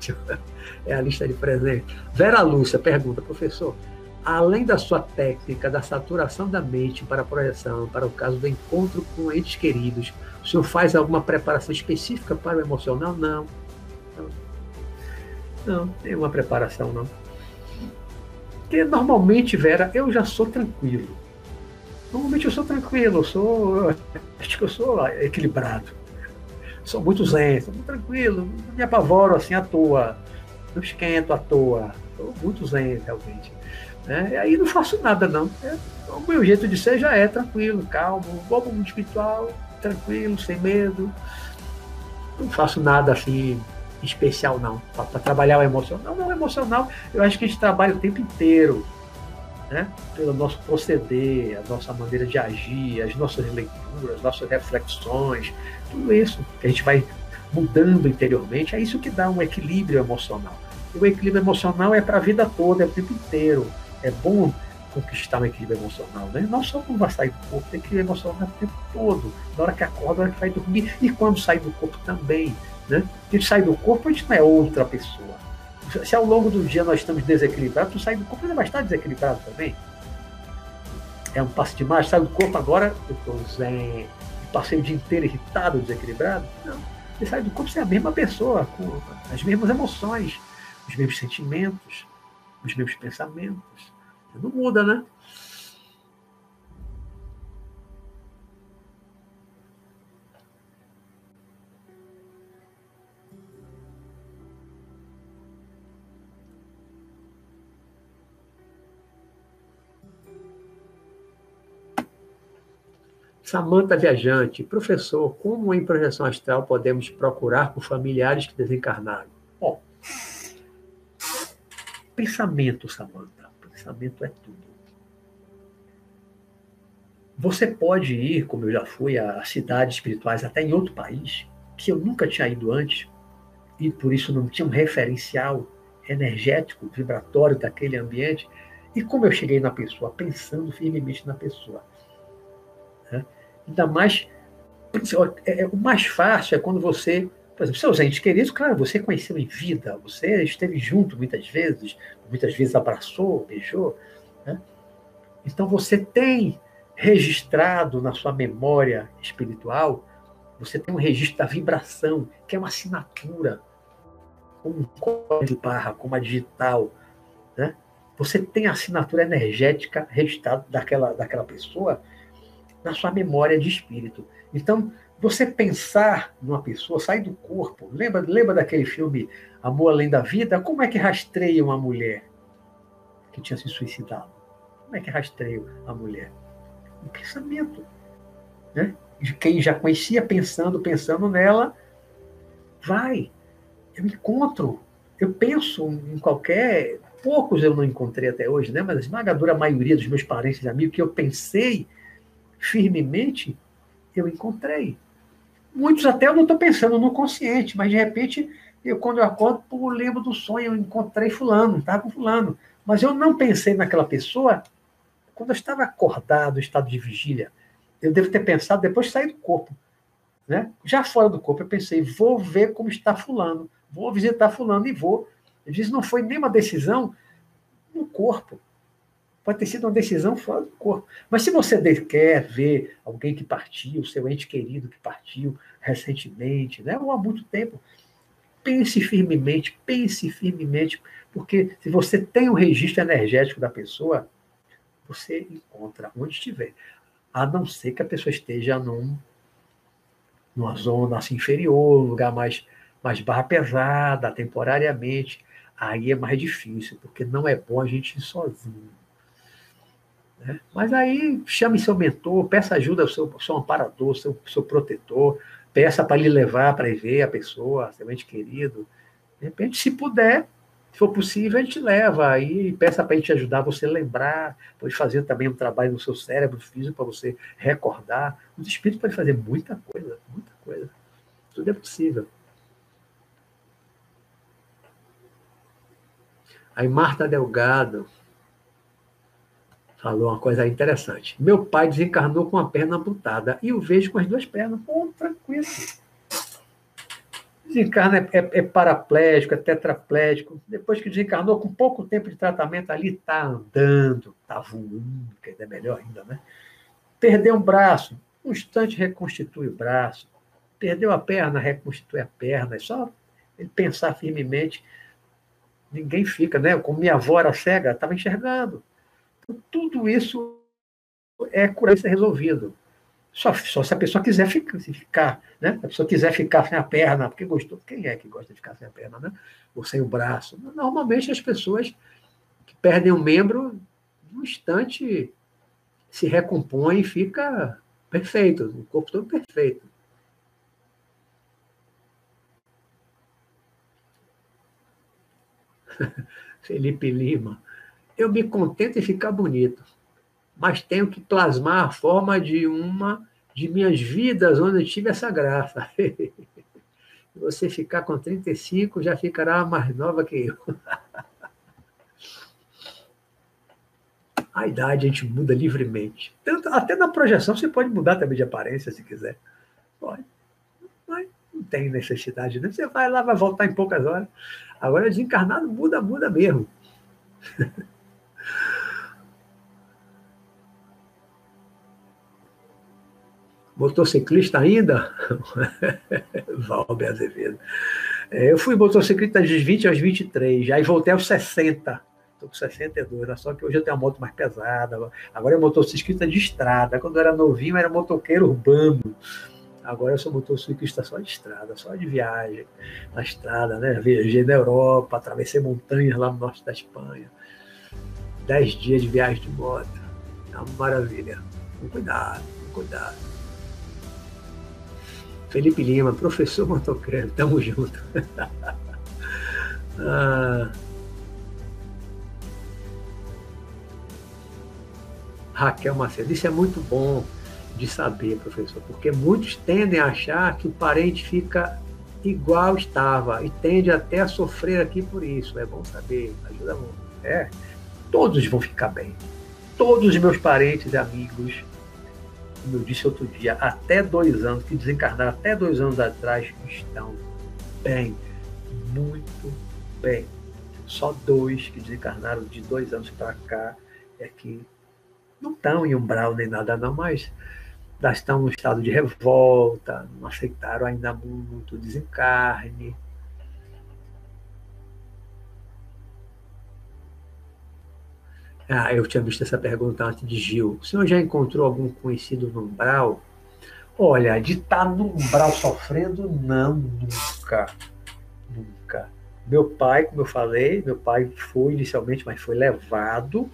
É a lista de presença. Vera Lúcia pergunta, professor, além da sua técnica da saturação da mente para a projeção, para o caso do encontro com entes queridos, o senhor faz alguma preparação específica para o emocional? Não. Não, não tem uma preparação, não. Porque normalmente, Vera, eu já sou tranquilo. Normalmente eu sou tranquilo, eu sou. Acho que eu sou equilibrado. Sou muito zen, sou muito tranquilo, não me apavoro assim à toa, não esquento à toa. Sou muito zen, realmente. Né? E aí não faço nada, não. É, o meu jeito de ser já é tranquilo, calmo, bom mundo espiritual, tranquilo, sem medo. Não faço nada assim especial, não. Para trabalhar o emocional. Não, o emocional, eu acho que a gente trabalha o tempo inteiro. Né? Pelo nosso proceder, a nossa maneira de agir, as nossas leituras, as nossas reflexões, tudo isso que a gente vai mudando interiormente, é isso que dá um equilíbrio emocional. E o equilíbrio emocional é para a vida toda, é o tempo inteiro é bom conquistar um equilíbrio emocional, né? Não só quando vai sair do corpo, tem equilíbrio emocional o tempo todo, na hora que acorda, na hora que vai dormir, e quando sai do corpo também, né? A gente sai do corpo, a gente não é outra pessoa. Se ao longo do dia nós estamos desequilibrados, tu sai do corpo, você vai estar desequilibrado também. É um passo demais, sai do corpo agora, eu estou zen, passei o dia inteiro irritado, desequilibrado. Não, você sai do corpo, você é a mesma pessoa, com as mesmas emoções, os mesmos sentimentos, os mesmos pensamentos. Não muda, né? Samanta Viajante, professor, como em projeção astral podemos procurar por familiares que desencarnaram? Bom, pensamento, Samanta. Pensamento é tudo. Você pode ir, como eu já fui, a cidades espirituais, até em outro país, que eu nunca tinha ido antes, e por isso não tinha um referencial energético, vibratório daquele ambiente. E como eu cheguei na pessoa, pensando firmemente na pessoa. Ainda mais. É, é, o mais fácil é quando você. Por exemplo, seus entes queridos, claro, você conheceu em vida, você esteve junto muitas vezes, muitas vezes abraçou, beijou. Né? Então você tem registrado na sua memória espiritual, você tem um registro da vibração, que é uma assinatura, como um código de barra, como a digital. Né? Você tem a assinatura energética registrada daquela, daquela pessoa na sua memória de espírito. Então, você pensar numa pessoa, sair do corpo. Lembra, lembra daquele filme Amor Além da Vida? Como é que rastreia uma mulher que tinha se suicidado? Como é que rastreia a mulher? Um pensamento. Né? De quem já conhecia, pensando, pensando nela, vai. Eu encontro. Eu penso em qualquer. Poucos eu não encontrei até hoje, né? mas a esmagadora maioria dos meus parentes e amigos que eu pensei firmemente, eu encontrei. Muitos até eu não estou pensando no consciente, mas de repente, eu quando eu acordo, eu lembro do sonho, eu encontrei fulano, estava com fulano. Mas eu não pensei naquela pessoa quando eu estava acordado, estado de vigília. Eu devo ter pensado depois de sair do corpo. Né? Já fora do corpo, eu pensei, vou ver como está fulano, vou visitar fulano e vou. Eu disse, não foi nenhuma decisão no corpo. Pode ter sido uma decisão fora do corpo. Mas se você quer ver alguém que partiu, seu ente querido que partiu recentemente, né, ou há muito tempo, pense firmemente, pense firmemente, porque se você tem o um registro energético da pessoa, você encontra onde estiver. A não ser que a pessoa esteja num, numa zona assim, inferior, lugar mais, mais barra pesada, temporariamente. Aí é mais difícil, porque não é bom a gente ir sozinho. Né? Mas aí chame seu mentor, peça ajuda ao seu, seu amparador, seu, seu protetor, peça para lhe levar para ver a pessoa, seu ente querido. De repente, se puder, se for possível, a gente leva aí, peça para a gente ajudar você a lembrar, pode fazer também um trabalho no seu cérebro físico para você recordar. Os espíritos podem fazer muita coisa, muita coisa. Tudo é possível. Aí Marta Delgado, falou uma coisa interessante. Meu pai desencarnou com a perna amputada e o vejo com as duas pernas. Pô, tranquilo. Desencarna é, é, é paraplégico, é tetraplégico. Depois que desencarnou, com pouco tempo de tratamento ali, está andando, está voando, que é melhor ainda, né? Perdeu um braço, um instante reconstitui o braço. Perdeu a perna, reconstitui a perna. É só ele pensar firmemente. Ninguém fica, né? Como minha avó era cega, estava enxergando tudo isso é curar ser resolvido. Só, só se a pessoa quiser ficar, se ficar, né? A pessoa quiser ficar sem a perna, porque gostou. Quem é que gosta de ficar sem a perna, né? Ou sem o braço? Normalmente as pessoas que perdem um membro, no instante se recompõe e fica perfeito, o corpo todo perfeito. Felipe Lima eu me contento em ficar bonito, mas tenho que plasmar a forma de uma de minhas vidas onde eu tive essa graça. Você ficar com 35 já ficará mais nova que eu. A idade a gente muda livremente. Tanto, até na projeção você pode mudar também de aparência se quiser. Pode. Mas não tem necessidade. Né? Você vai lá, vai voltar em poucas horas. Agora desencarnado muda, muda mesmo. motociclista ainda? Valbe Azevedo. É, eu fui motociclista dos 20 aos 23, aí voltei aos 60. Estou com 62, né? só que hoje eu tenho uma moto mais pesada. Agora é motociclista de estrada. Quando eu era novinho, eu era motoqueiro urbano. Agora eu sou motociclista só de estrada, só de viagem na estrada, né? Viajei na Europa, atravessei montanhas lá no norte da Espanha. Dez dias de viagem de moto. É uma maravilha. Com cuidado, com cuidado. Felipe Lima, professor motoqueiro, tamo junto. ah, Raquel Macedo, isso é muito bom de saber, professor, porque muitos tendem a achar que o parente fica igual estava e tende até a sofrer aqui por isso. É bom saber, ajuda muito. É, todos vão ficar bem. Todos os meus parentes e amigos, como eu disse outro dia, até dois anos, que desencarnaram até dois anos atrás, estão bem, muito bem. Só dois que desencarnaram de dois anos para cá é que não estão em umbral nem nada, não, mas estão no estado de revolta, não aceitaram ainda muito desencarne. Ah, eu tinha visto essa pergunta antes de Gil. O senhor já encontrou algum conhecido no umbral? Olha, de estar tá no umbral sofrendo, não, nunca. Nunca. Meu pai, como eu falei, meu pai foi inicialmente, mas foi levado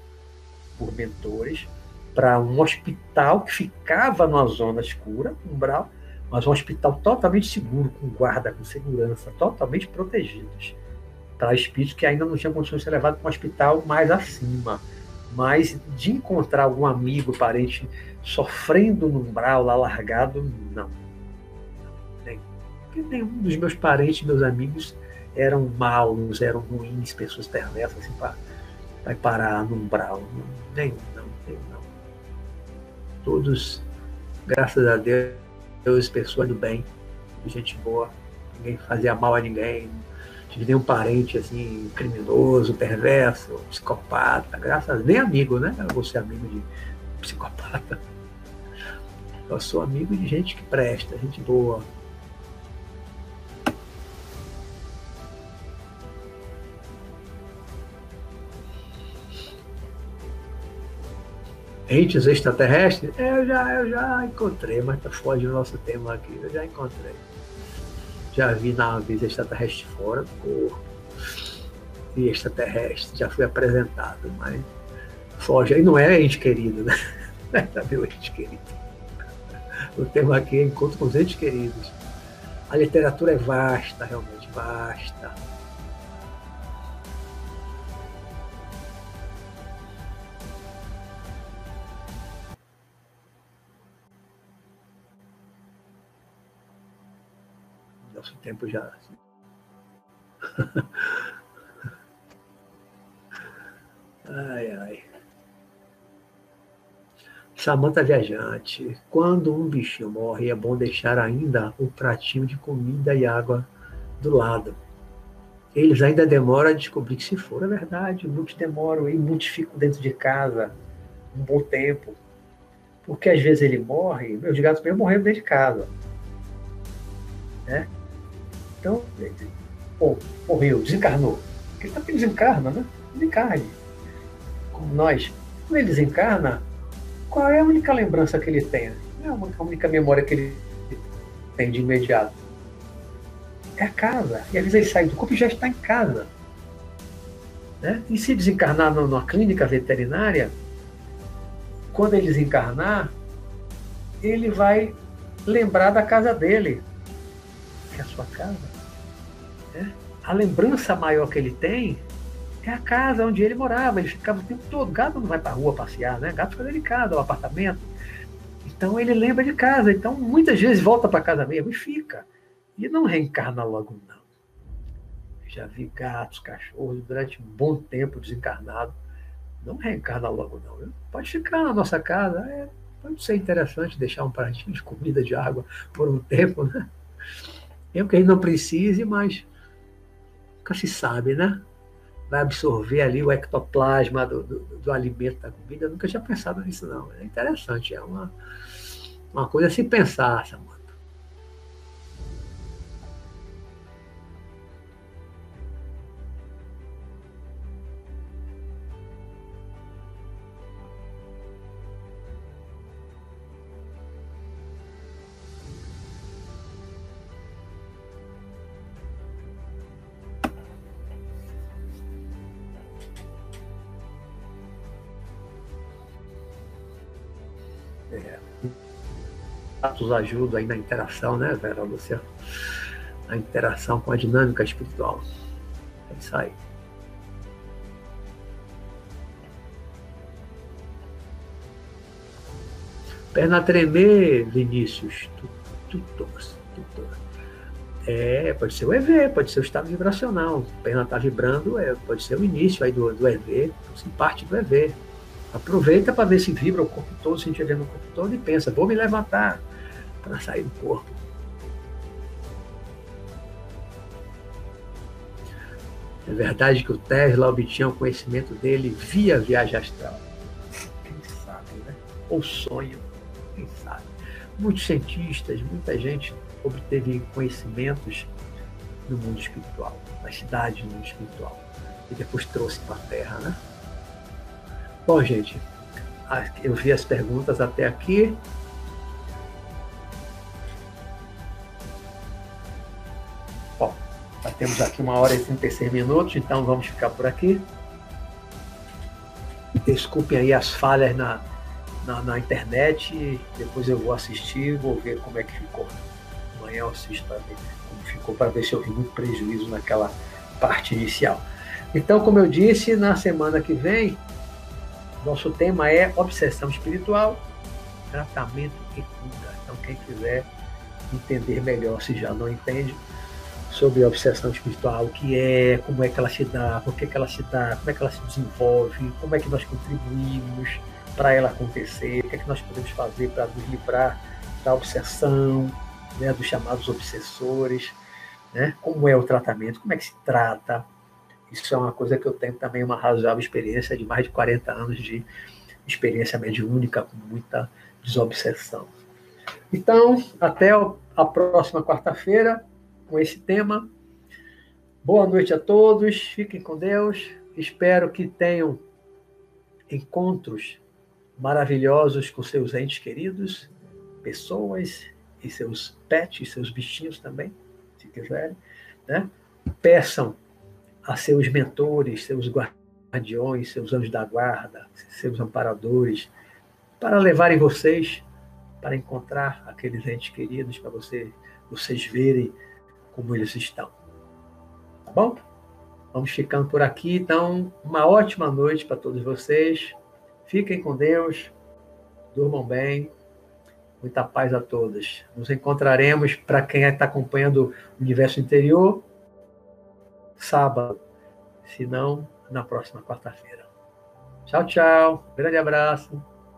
por mentores para um hospital que ficava numa zona escura, umbral, mas um hospital totalmente seguro, com guarda, com segurança, totalmente protegidos, para espíritos que ainda não tinham condições de ser levados para um hospital mais acima. Mas de encontrar algum amigo, parente sofrendo no umbral, lá largado, não. Nem. Nenhum dos meus parentes, meus amigos, eram maus, eram ruins, pessoas perversas, assim, para parar no umbral. Nenhum, não, nenhum, não todos, graças a Deus, pessoas do bem, gente boa, ninguém fazia mal a ninguém, tive nenhum parente assim, criminoso, perverso, psicopata, graças a Deus, nem amigo, né? Eu vou ser amigo de psicopata. Eu sou amigo de gente que presta, gente boa, entes extraterrestres? É, eu já, eu já encontrei, mas tá foge do nosso tema aqui. Eu já encontrei. Já vi naves extraterrestres fora corpo. E extraterrestre, já fui apresentado, mas foge. Aí não é ente querido, né? Não é meu ente querido. O tema aqui é encontro com os entes queridos. A literatura é vasta, realmente vasta tempo já. ai, ai. Samanta Viajante, quando um bichinho morre, é bom deixar ainda um pratinho de comida e água do lado. Eles ainda demoram a descobrir que se for é verdade, muitos demoram e muitos ficam dentro de casa um bom tempo. Porque às vezes ele morre, meus gatos mesmo morreram dentro de casa. Né? Então, pô, morreu, desencarnou. Ele também desencarna, né? Desencarne. Como nós. Quando ele desencarna, qual é a única lembrança que ele tem? É a única, a única memória que ele tem de imediato. É a casa. E às vezes ele sai do corpo e já está em casa. Né? E se desencarnar numa clínica veterinária, quando ele desencarnar, ele vai lembrar da casa dele, que é a sua casa a lembrança maior que ele tem é a casa onde ele morava. Ele ficava o tempo todo. Gato não vai para rua passear, né? Gato fica dentro de casa, o apartamento. Então ele lembra de casa. Então muitas vezes volta para casa mesmo e fica. E não reencarna logo, não. Já vi gatos, cachorros durante um bom tempo desencarnado. Não reencarna logo, não. Pode ficar na nossa casa. É, pode ser interessante deixar um pratinho de comida, de água por um tempo, né? Mesmo que ele não precise, mas nunca se sabe, né? Vai absorver ali o ectoplasma do, do, do alimento da comida. Eu nunca tinha pensado nisso, não. É interessante, é uma, uma coisa a se pensar, Samuel. Contatos ajudam aí na interação, né, Vera Lúcia? A interação com a dinâmica espiritual. É isso aí. Perna tremer, Vinícius. Tutor, tutor. É, pode ser o EV, pode ser o estado vibracional. A perna está vibrando, é, pode ser o início aí do, do EV, assim, parte do EV. Aproveita para ver se vibra o corpo todo, se vê no corpo todo e pensa, vou me levantar para sair do corpo. É verdade que o Tesla obtinha o conhecimento dele via viagem astral. Quem sabe, né? Ou sonho, quem sabe. Muitos cientistas, muita gente obteve conhecimentos no mundo espiritual, na cidade no mundo espiritual, e depois trouxe para a Terra, né? Bom, gente, eu vi as perguntas até aqui. Já temos aqui uma hora e 36 minutos, então vamos ficar por aqui. Desculpem aí as falhas na, na, na internet, depois eu vou assistir, vou ver como é que ficou. Amanhã eu assisto ver como ficou, para ver se vi muito prejuízo naquela parte inicial. Então, como eu disse, na semana que vem nosso tema é obsessão espiritual, tratamento e cura. Então, quem quiser entender melhor, se já não entende, sobre a obsessão espiritual, o que é, como é que ela se dá, por que, que ela se dá, como é que ela se desenvolve, como é que nós contribuímos para ela acontecer, o que é que nós podemos fazer para nos livrar da obsessão, né, dos chamados obsessores, né, como é o tratamento, como é que se trata, isso é uma coisa que eu tenho também uma razoável experiência de mais de 40 anos de experiência mediúnica com muita desobsessão. Então, até a próxima quarta-feira com esse tema. Boa noite a todos, fiquem com Deus. Espero que tenham encontros maravilhosos com seus entes queridos, pessoas e seus pets, seus bichinhos também, se quiserem. Né? Peçam a seus mentores, seus guardiões, seus anjos da guarda, seus amparadores, para levarem vocês para encontrar aqueles entes queridos, para você, vocês verem como eles estão. Tá bom? Vamos ficando por aqui. Então, uma ótima noite para todos vocês. Fiquem com Deus. Durmam bem. Muita paz a todos. Nos encontraremos, para quem está acompanhando o universo interior, sábado, se não, na próxima quarta-feira. Tchau, tchau. Grande abraço.